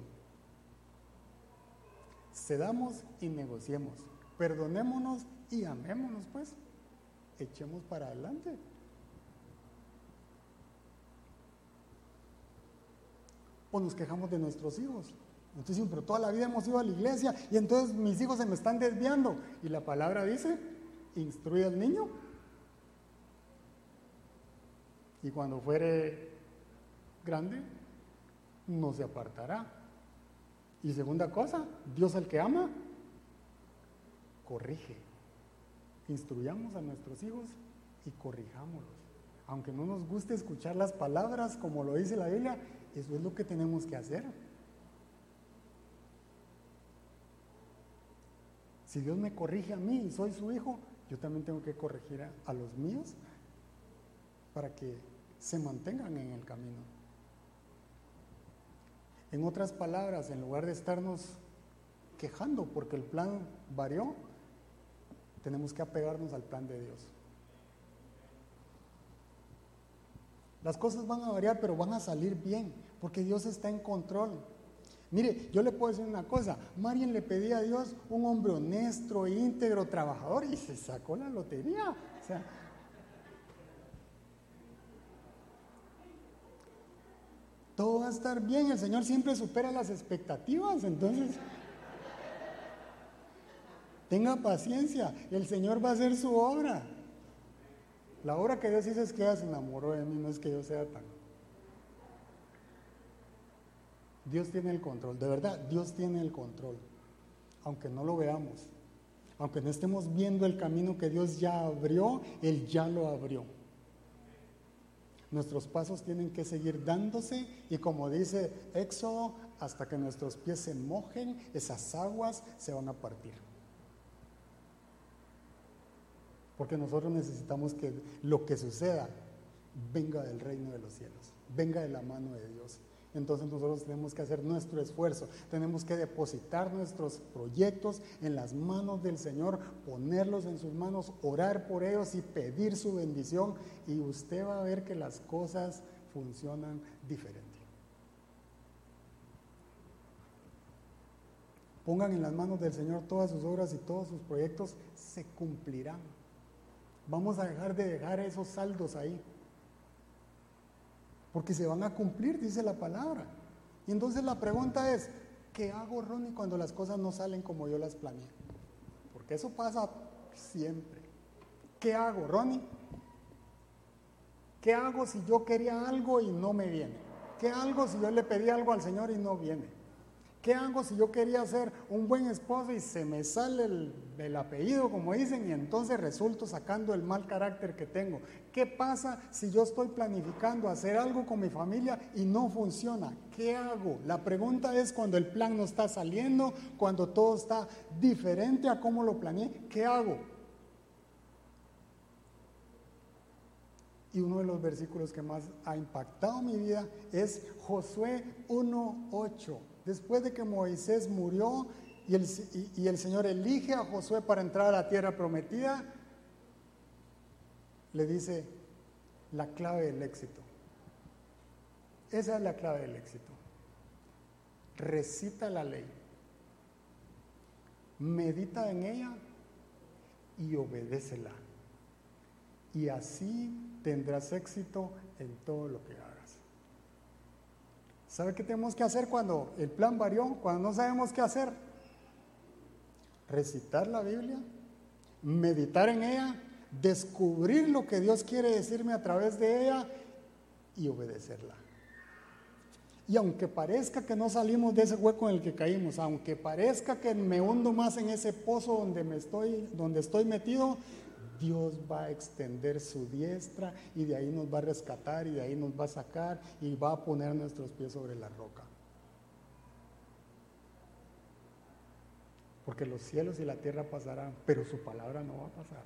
Speaker 1: Cedamos y negociemos. Perdonémonos y amémonos pues, echemos para adelante. O nos quejamos de nuestros hijos. Entonces, pero toda la vida hemos ido a la iglesia y entonces mis hijos se me están desviando. Y la palabra dice, instruye al niño. Y cuando fuere grande, no se apartará. Y segunda cosa, Dios el que ama, corrige instruyamos a nuestros hijos y corrijámoslos. Aunque no nos guste escuchar las palabras como lo dice la Biblia, eso es lo que tenemos que hacer. Si Dios me corrige a mí y soy su hijo, yo también tengo que corregir a, los míos para que se mantengan en el camino. En otras palabras, en lugar de estarnos quejando porque el plan varió, tenemos que apegarnos al plan de Dios. Las cosas van a variar, pero van a salir bien, porque Dios está en control. Mire, yo le puedo decir una cosa, Marian le pedía a Dios un hombre honesto, íntegro, trabajador y se sacó la lotería. Todo va a estar bien, el Señor siempre supera las expectativas, entonces... Tenga paciencia, el Señor va a hacer su obra. La obra que Dios hizo es que ella se enamoró de mí, no es que yo sea tan. Dios tiene el control, de verdad, Dios tiene el control, aunque no lo veamos, aunque no estemos viendo el camino que Dios ya abrió, Él ya lo abrió. Nuestros pasos tienen que seguir dándose y como dice Éxodo, hasta que nuestros pies se mojen, esas aguas se van a partir. Porque nosotros necesitamos que lo que suceda venga del reino de los cielos, venga de la mano de Dios. Entonces nosotros tenemos que hacer nuestro esfuerzo, tenemos que depositar nuestros proyectos en las manos del Señor, ponerlos en sus manos, orar por ellos y pedir su bendición y usted va a ver que las cosas funcionan diferente. Pongan en las manos del Señor todas sus obras y todos sus proyectos se cumplirán. Vamos a dejar de dejar esos saldos ahí. Porque se van a cumplir, dice la palabra. Y entonces la pregunta es, ¿qué hago, Ronnie, cuando las cosas no salen como yo las planeé? porque eso pasa siempre. ¿Qué hago, Ronnie? ¿Qué hago si yo quería algo y no me viene? ¿Qué hago si yo le pedí algo al Señor y no viene? ¿Qué hago si yo quería ser un buen esposo y se me sale el, apellido, como dicen, y entonces resulto sacando el mal carácter que tengo? ¿Qué pasa si yo estoy planificando hacer algo con mi familia y no funciona? ¿Qué hago? La pregunta es cuando el plan no está saliendo, cuando todo está diferente a cómo lo planeé, ¿qué hago? Y uno de los versículos que más ha impactado mi vida es Josué 1.8. Después de que Moisés murió y el, Señor elige a Josué para entrar a la tierra prometida, le dice la clave del éxito. Esa es la clave del éxito. Recita la ley, medita en ella y obedécela. Y así tendrás éxito en todo lo que hagas. ¿Sabe qué tenemos que hacer cuando el plan varió? Cuando no sabemos qué hacer. Recitar la Biblia, meditar en ella, descubrir lo que Dios quiere decirme a través de ella y obedecerla. Y aunque parezca que no salimos de ese hueco en el que caímos, aunque parezca que me hundo más en ese pozo donde me estoy, donde estoy metido, Dios va a extender su diestra y de ahí nos va a rescatar y de ahí nos va a sacar y va a poner nuestros pies sobre la roca. Porque los cielos y la tierra pasarán, pero su palabra no va a pasar.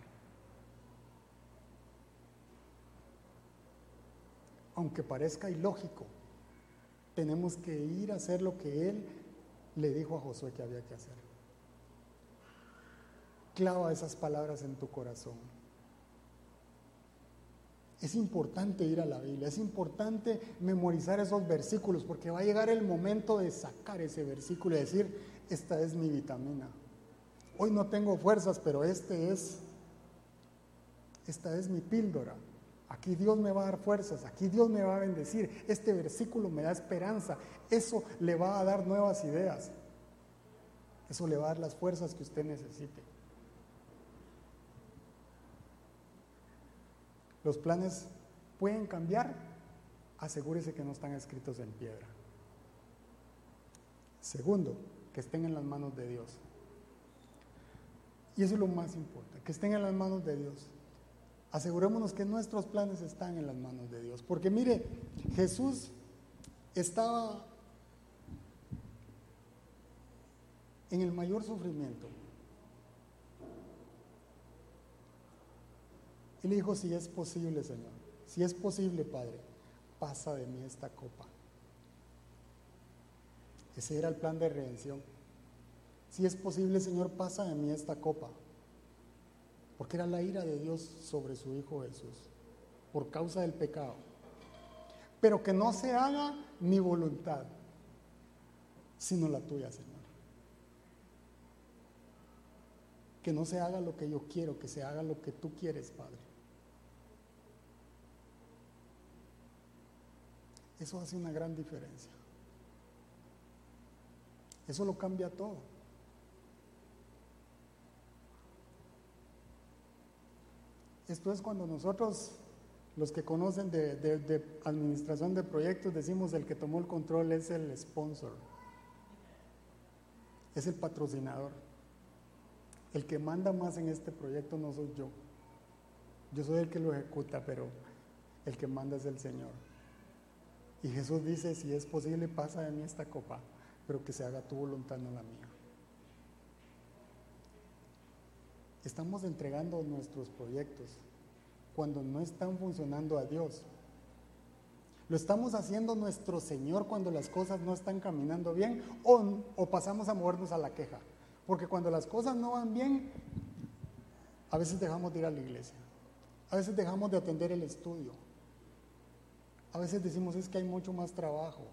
Speaker 1: Aunque parezca ilógico, tenemos que ir a hacer lo que Él le dijo a Josué que había que hacer. Clava esas palabras en tu corazón. Es importante ir a la Biblia, es importante memorizar esos versículos porque va a llegar el momento de sacar ese versículo y decir, esta es mi vitamina. Hoy no tengo fuerzas, pero este es, esta es mi píldora. Aquí Dios me va a dar fuerzas, aquí Dios me va a bendecir. Este versículo me da esperanza, eso le va a dar nuevas ideas. Eso le va a dar las fuerzas que usted necesite. Los planes pueden cambiar, asegúrese que no están escritos en piedra. Segundo, que estén en las manos de Dios. Y eso es lo más importante, que estén en las manos de Dios. Asegurémonos que nuestros planes están en las manos de Dios. Porque mire, Jesús estaba en el mayor sufrimiento. Y le dijo, si es posible, Señor, si es posible, Padre, pasa de mí esta copa. Ese era el plan de redención. Si es posible, Señor, pasa de mí esta copa. Porque era la ira de Dios sobre su Hijo Jesús, por causa del pecado. Pero que no se haga mi voluntad, sino la tuya, Señor. Que no se haga lo que yo quiero, que se haga lo que tú quieres, Padre. Eso hace una gran diferencia. Eso lo cambia todo. Esto es cuando nosotros, los que conocen de, administración de proyectos, decimos el que tomó el control es el sponsor, es el patrocinador. El que manda más en este proyecto no soy yo. Yo soy el que lo ejecuta, pero el que manda es el Señor. Y Jesús dice, si es posible, pasa de mí esta copa, pero que se haga tu voluntad, no la mía. Estamos entregando nuestros proyectos cuando no están funcionando a Dios. ¿Lo estamos haciendo nuestro Señor cuando las cosas no están caminando bien o, pasamos a movernos a la queja? Porque cuando las cosas no van bien, a veces dejamos de ir a la iglesia, a veces dejamos de atender el estudio, a veces decimos es que hay mucho más trabajo,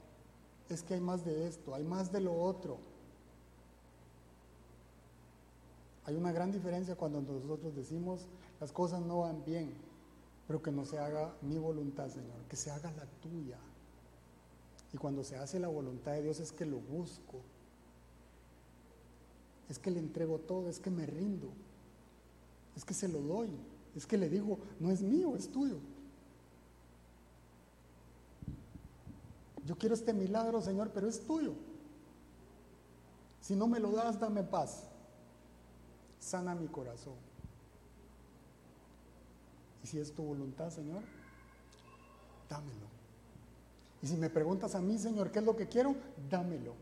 Speaker 1: es que hay más de esto, hay más de lo otro. Hay una gran diferencia cuando nosotros decimos las cosas no van bien, pero que no se haga mi voluntad, Señor, que se haga la tuya. Y cuando se hace la voluntad de Dios es que lo busco. es que le entrego todo, es que me rindo, es que se lo doy, es que le digo, no es mío, es tuyo. Yo quiero este milagro, Señor, pero es tuyo. Si no me lo das, dame paz. Sana mi corazón. Y si es tu voluntad, Señor, dámelo. Y si me preguntas a mí, Señor, ¿qué es lo que quiero? Dámelo.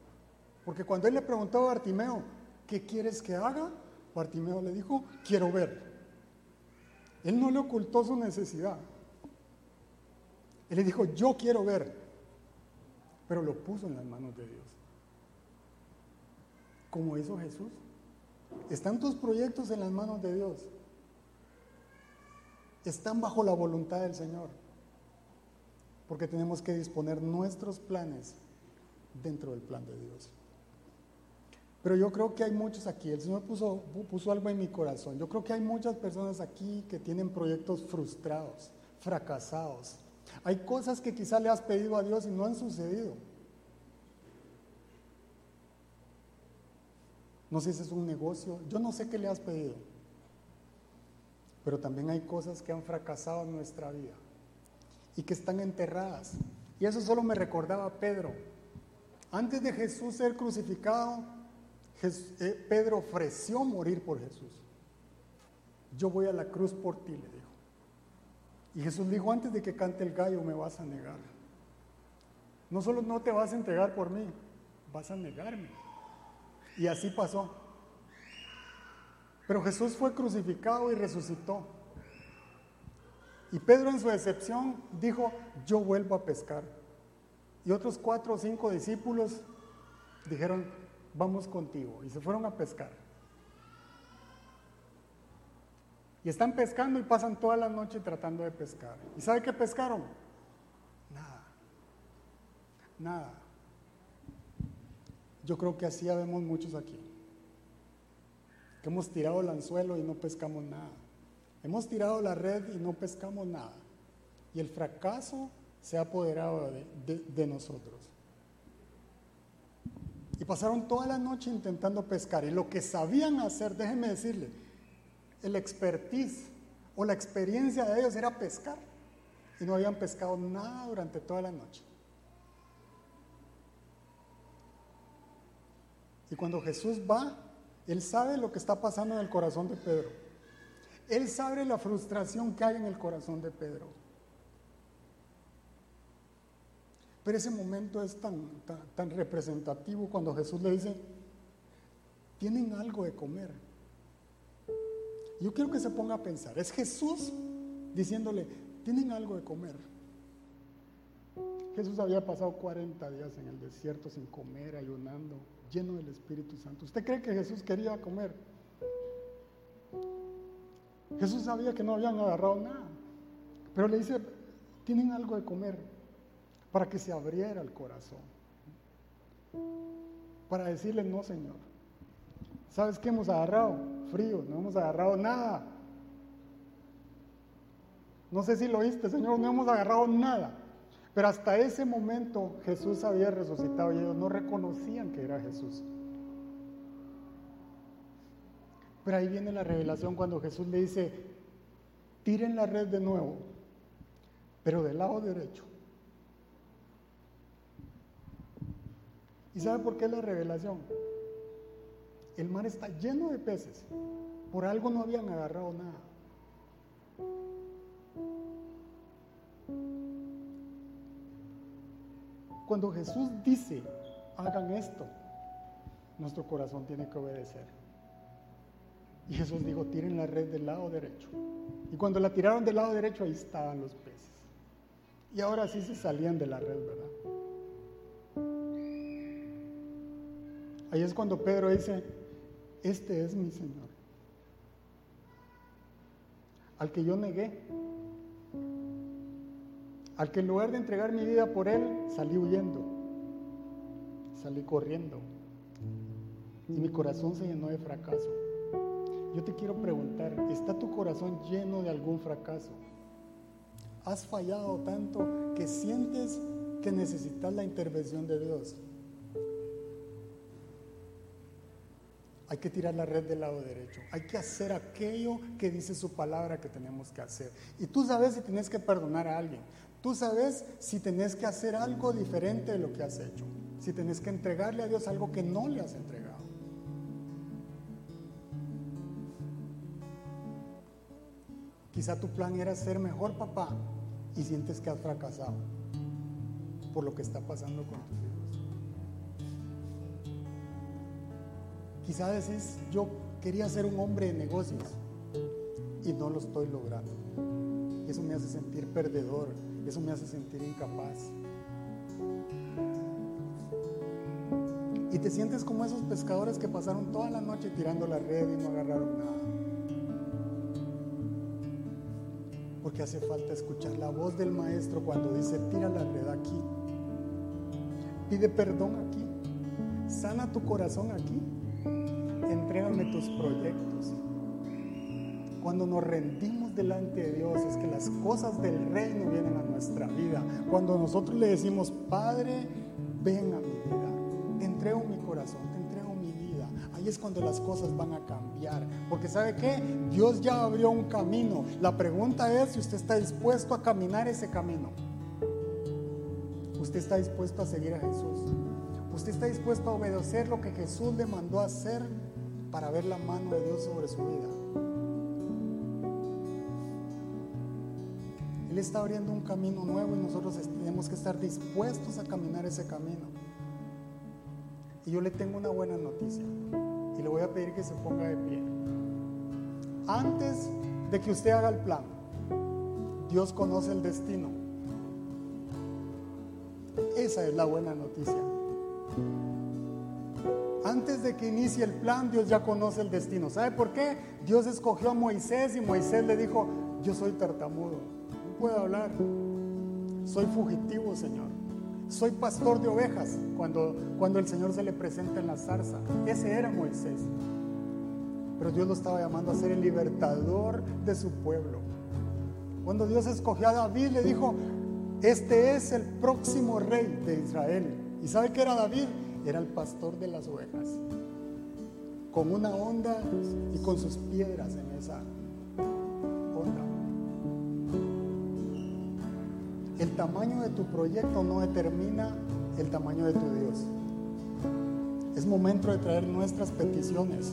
Speaker 1: Porque cuando él le preguntó a Bartimeo, ¿qué quieres que haga? Bartimeo le dijo, quiero ver. Él no le ocultó su necesidad. Él le dijo, yo quiero ver. Pero lo puso en las manos de Dios. Como hizo Jesús. Están tus proyectos en las manos de Dios. Están bajo la voluntad del Señor. Porque tenemos que disponer nuestros planes dentro del plan de Dios. Pero yo creo que hay muchos aquí, el Señor puso, puso algo en mi corazón. Yo creo que hay muchas personas aquí que tienen proyectos frustrados, fracasados. Hay cosas que quizá le has pedido a Dios y no han sucedido. No sé si es un negocio, yo no sé qué le has pedido. Pero también hay cosas que han fracasado en nuestra vida y que están enterradas. Y eso solo me recordaba Pedro. Antes de Jesús ser crucificado, eh, Pedro ofreció morir por Jesús. Yo voy a la cruz por ti, le dijo. Y Jesús dijo, antes de que cante el gallo me vas a negar. No solo no te vas a entregar por mí, vas a negarme. Y así pasó. Pero Jesús fue crucificado y resucitó. Y Pedro en su decepción dijo, yo vuelvo a pescar. Y otros cuatro o cinco discípulos dijeron, vamos contigo. Y se fueron a pescar. Y están pescando y pasan toda la noche tratando de pescar. ¿Y sabe qué pescaron? Nada. Nada. Yo creo que así vemos muchos aquí. Que hemos tirado el anzuelo y no pescamos nada. Hemos tirado la red y no pescamos nada. Y el fracaso se ha apoderado de, de nosotros. Y pasaron toda la noche intentando pescar. Y lo que sabían hacer, déjenme decirle, el expertise o la experiencia de ellos era pescar. Y no habían pescado nada durante toda la noche. Y cuando Jesús va, Él sabe lo que está pasando en el corazón de Pedro. Él sabe la frustración que hay en el corazón de Pedro. Pero ese momento es tan, tan, representativo cuando Jesús le dice, tienen algo de comer. Yo quiero que se ponga a pensar, es Jesús diciéndole, tienen algo de comer. Jesús había pasado 40 días en el desierto sin comer, ayunando, lleno del Espíritu Santo. ¿Usted cree que Jesús quería comer? Jesús sabía que no habían agarrado nada, pero le dice, tienen algo de comer para que se abriera el corazón. Para decirle, no, Señor. ¿Sabes qué hemos agarrado? Frío, no hemos agarrado nada. No sé si lo oíste, Señor, no hemos agarrado nada. Pero hasta ese momento Jesús había resucitado y ellos no reconocían que era Jesús. Pero ahí viene la revelación cuando Jesús le dice, tiren la red de nuevo, pero del lado derecho. ¿Y sabe por qué la revelación? El mar está lleno de peces. Por algo no habían agarrado nada. Cuando Jesús dice, hagan esto, nuestro corazón tiene que obedecer. Y Jesús dijo, tiren la red del lado derecho. Y cuando la tiraron del lado derecho, ahí estaban los peces. Y ahora sí se salían de la red, ¿verdad? Ahí es cuando Pedro dice, este es mi Señor, al que yo negué, al que en lugar de entregar mi vida por Él, salí huyendo, salí corriendo y mi corazón se llenó de fracaso. Yo te quiero preguntar, ¿está tu corazón lleno de algún fracaso? ¿Has fallado tanto que sientes que necesitas la intervención de Dios? Hay que tirar la red del lado derecho. Hay que hacer aquello que dice su palabra que tenemos que hacer. Y tú sabes si tienes que perdonar a alguien. Tú sabes si tenés que hacer algo diferente de lo que has hecho. Si tenés que entregarle a Dios algo que no le has entregado. Quizá tu plan era ser mejor papá y sientes que has fracasado por lo que está pasando con tus hijos. Quizá decís, yo quería ser un hombre de negocios y no lo estoy logrando. Eso me hace sentir perdedor, eso me hace sentir incapaz. Y te sientes como esos pescadores que pasaron toda la noche tirando la red y no agarraron nada. Porque hace falta escuchar la voz del maestro cuando dice, tira la red aquí. Pide perdón aquí. Sana tu corazón aquí entrégame tus proyectos. Cuando nos rendimos delante de Dios es que las cosas del reino vienen a nuestra vida. Cuando nosotros le decimos, Padre, ven a mi vida, te entrego mi corazón, te entrego mi vida. Ahí es cuando las cosas van a cambiar. Porque ¿sabe qué? Dios ya abrió un camino. La pregunta es si usted está dispuesto a caminar ese camino. Usted está dispuesto a seguir a Jesús. Usted está dispuesto a obedecer lo que Jesús le mandó a hacer para ver la mano de Dios sobre su vida. Él está abriendo un camino nuevo y nosotros tenemos que estar dispuestos a caminar ese camino. Y yo le tengo una buena noticia y le voy a pedir que se ponga de pie. Antes de que usted haga el plan, Dios conoce el destino. Esa es la buena noticia. Antes de que inicie el plan, Dios ya conoce el destino. ¿Sabe por qué? Dios escogió a Moisés y Moisés le dijo, yo soy tartamudo, no puedo hablar, soy fugitivo, Señor. Soy pastor de ovejas cuando, cuando el Señor se le presenta en la zarza. Ese era Moisés. Pero Dios lo estaba llamando a ser el libertador de su pueblo. Cuando Dios escogió a David, le dijo, este es el próximo rey de Israel. ¿Y sabe qué era David? Era el pastor de las ovejas, con una onda y con sus piedras en esa onda. El tamaño de tu proyecto no determina el tamaño de tu Dios. Es momento de traer nuestras peticiones,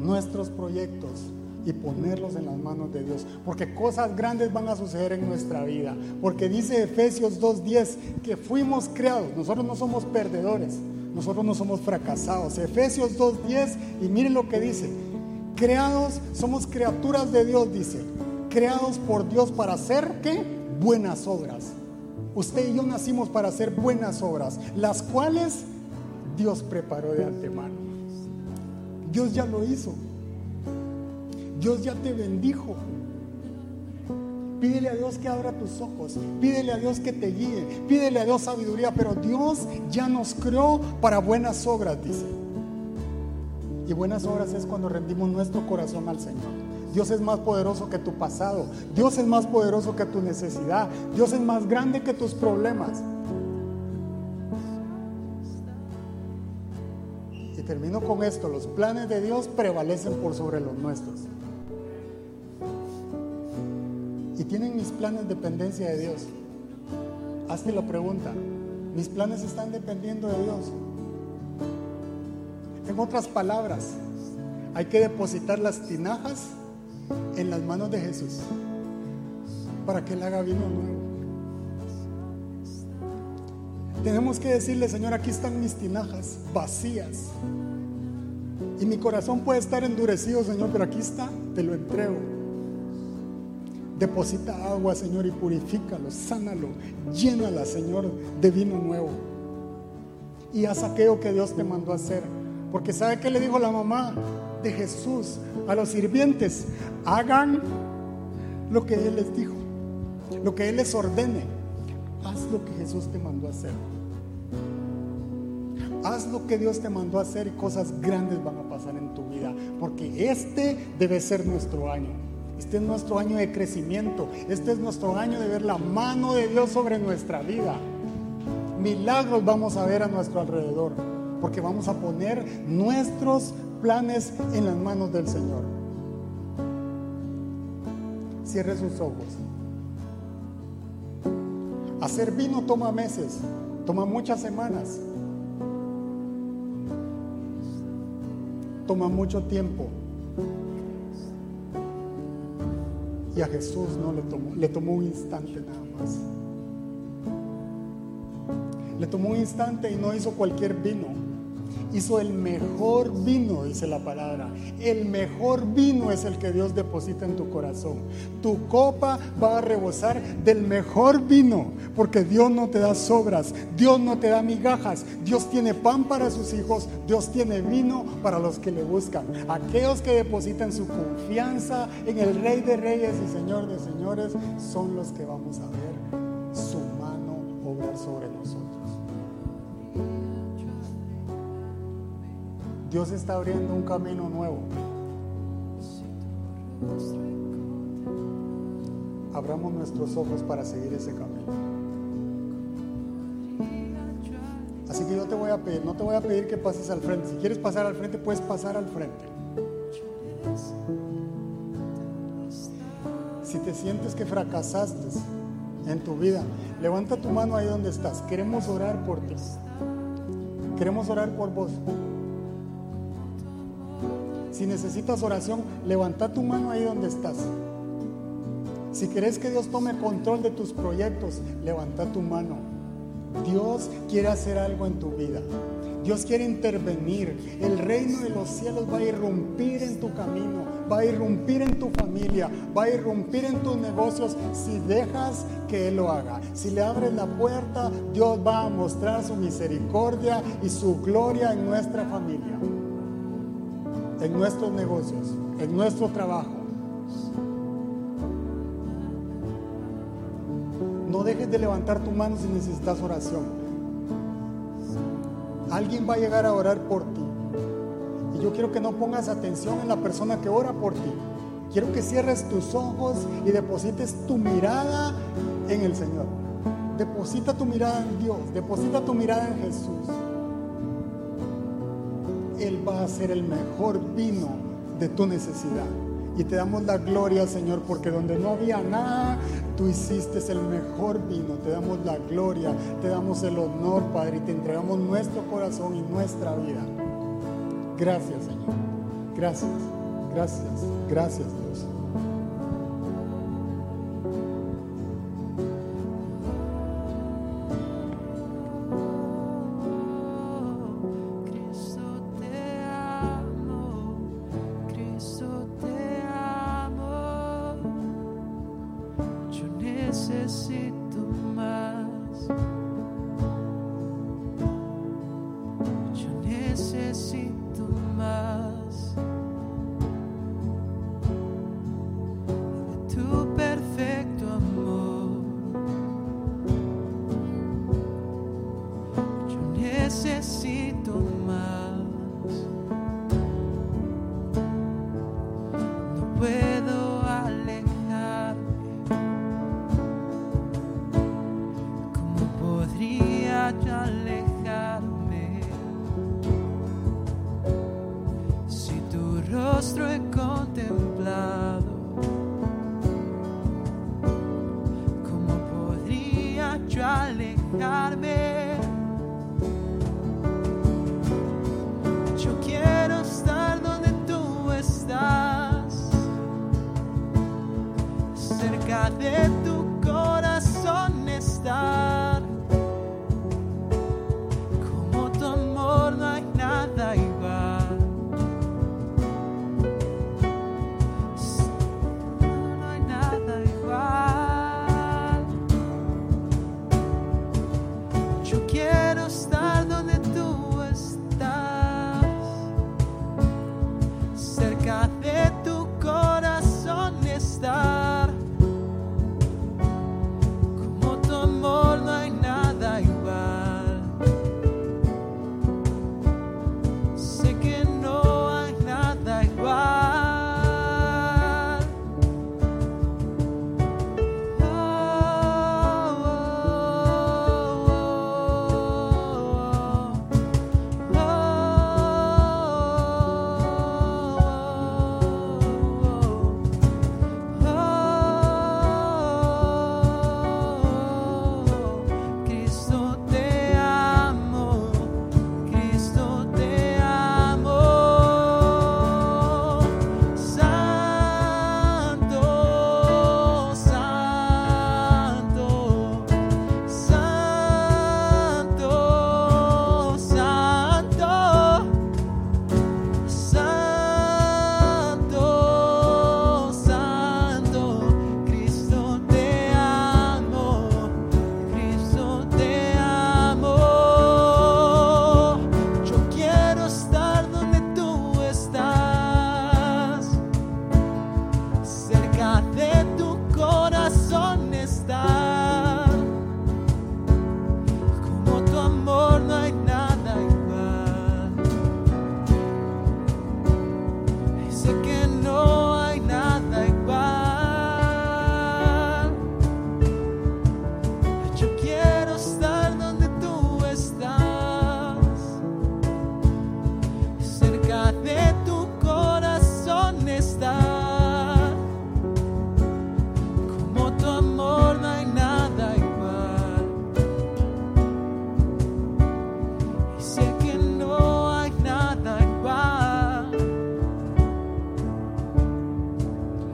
Speaker 1: nuestros proyectos y ponerlos en las manos de Dios. Porque cosas grandes van a suceder en nuestra vida. Porque dice Efesios 2.10 que fuimos creados. Nosotros no somos perdedores. Nosotros no somos fracasados. Efesios 2.10 y miren lo que dice. Creados, somos criaturas de Dios, dice. Creados por Dios para hacer qué? Buenas obras. Usted y yo nacimos para hacer buenas obras, las cuales Dios preparó de antemano. Dios ya lo hizo. Dios ya te bendijo. Pídele a Dios que abra tus ojos. Pídele a Dios que te guíe. Pídele a Dios sabiduría. Pero Dios ya nos creó para buenas obras, dice. Y buenas obras es cuando rendimos nuestro corazón al Señor. Dios es más poderoso que tu pasado. Dios es más poderoso que tu necesidad. Dios es más grande que tus problemas. Y termino con esto. Los planes de Dios prevalecen por sobre los nuestros. Tienen mis planes dependencia de Dios, hazte la pregunta, ¿mis planes están dependiendo de Dios? En otras palabras, hay que depositar las tinajas en las manos de Jesús para que Él haga vino nuevo. Tenemos que decirle, Señor, aquí están mis tinajas vacías. Y mi corazón puede estar endurecido, Señor, pero aquí está, te lo entrego. Deposita agua, Señor, y purifícalo, sánalo, llénala, Señor, de vino nuevo. Y haz aquello que Dios te mandó a hacer. Porque ¿sabe qué le dijo la mamá de Jesús a los sirvientes? Hagan lo que Él les dijo, lo que Él les ordene. Haz lo que Jesús te mandó a hacer. Haz lo que Dios te mandó a hacer y cosas grandes van a pasar en tu vida. Porque este debe ser nuestro año. Este es nuestro año de crecimiento. Este es nuestro año de ver la mano de Dios sobre nuestra vida. Milagros vamos a ver a nuestro alrededor. Porque vamos a poner nuestros planes en las manos del Señor. Cierre sus ojos. Hacer vino toma meses, toma muchas semanas, toma mucho tiempo. A Jesús no le tomó, le tomó un instante nada más. Le tomó un instante y no hizo cualquier vino hizo el mejor vino, dice la palabra. El mejor vino es el que Dios deposita en tu corazón. Tu copa va a rebosar del mejor vino, porque Dios no te da sobras, Dios no te da migajas, Dios tiene pan para sus hijos, Dios tiene vino para los que le buscan. Aquellos que depositan su confianza en el Rey de Reyes y Señor de Señores son los que vamos a ver su mano obrar sobre nosotros. Dios está abriendo un camino nuevo. Abramos nuestros ojos para seguir ese camino. Así que yo te voy a pedir, no te voy a pedir que pases al frente. Si quieres pasar al frente, puedes pasar al frente. Si te sientes que fracasaste en tu vida, levanta tu mano ahí donde estás. Queremos orar por ti. Queremos orar por vos. Si necesitas oración, levanta tu mano ahí donde estás. Si querés que Dios tome control de tus proyectos, levanta tu mano. Dios quiere hacer algo en tu vida. Dios quiere intervenir. El reino de los cielos va a irrumpir en tu camino, va a irrumpir en tu familia, va a irrumpir en tus negocios si dejas que Él lo haga. Si le abres la puerta, Dios va a mostrar su misericordia y su gloria en nuestra familia en nuestros negocios, en nuestro trabajo. No dejes de levantar tu mano si necesitas oración. Alguien va a llegar a orar por ti. Y yo quiero que no pongas atención en la persona que ora por ti. Quiero que cierres tus ojos y deposites tu mirada en el Señor. Deposita tu mirada en Dios. Deposita tu mirada en Jesús. Ser el mejor vino de tu necesidad. Y te damos la gloria, Señor, porque donde no había nada, tú hiciste el mejor vino. Te damos la gloria, te damos el honor, Padre, y te entregamos nuestro corazón y nuestra vida. Gracias, Señor. Gracias, gracias, gracias, Dios.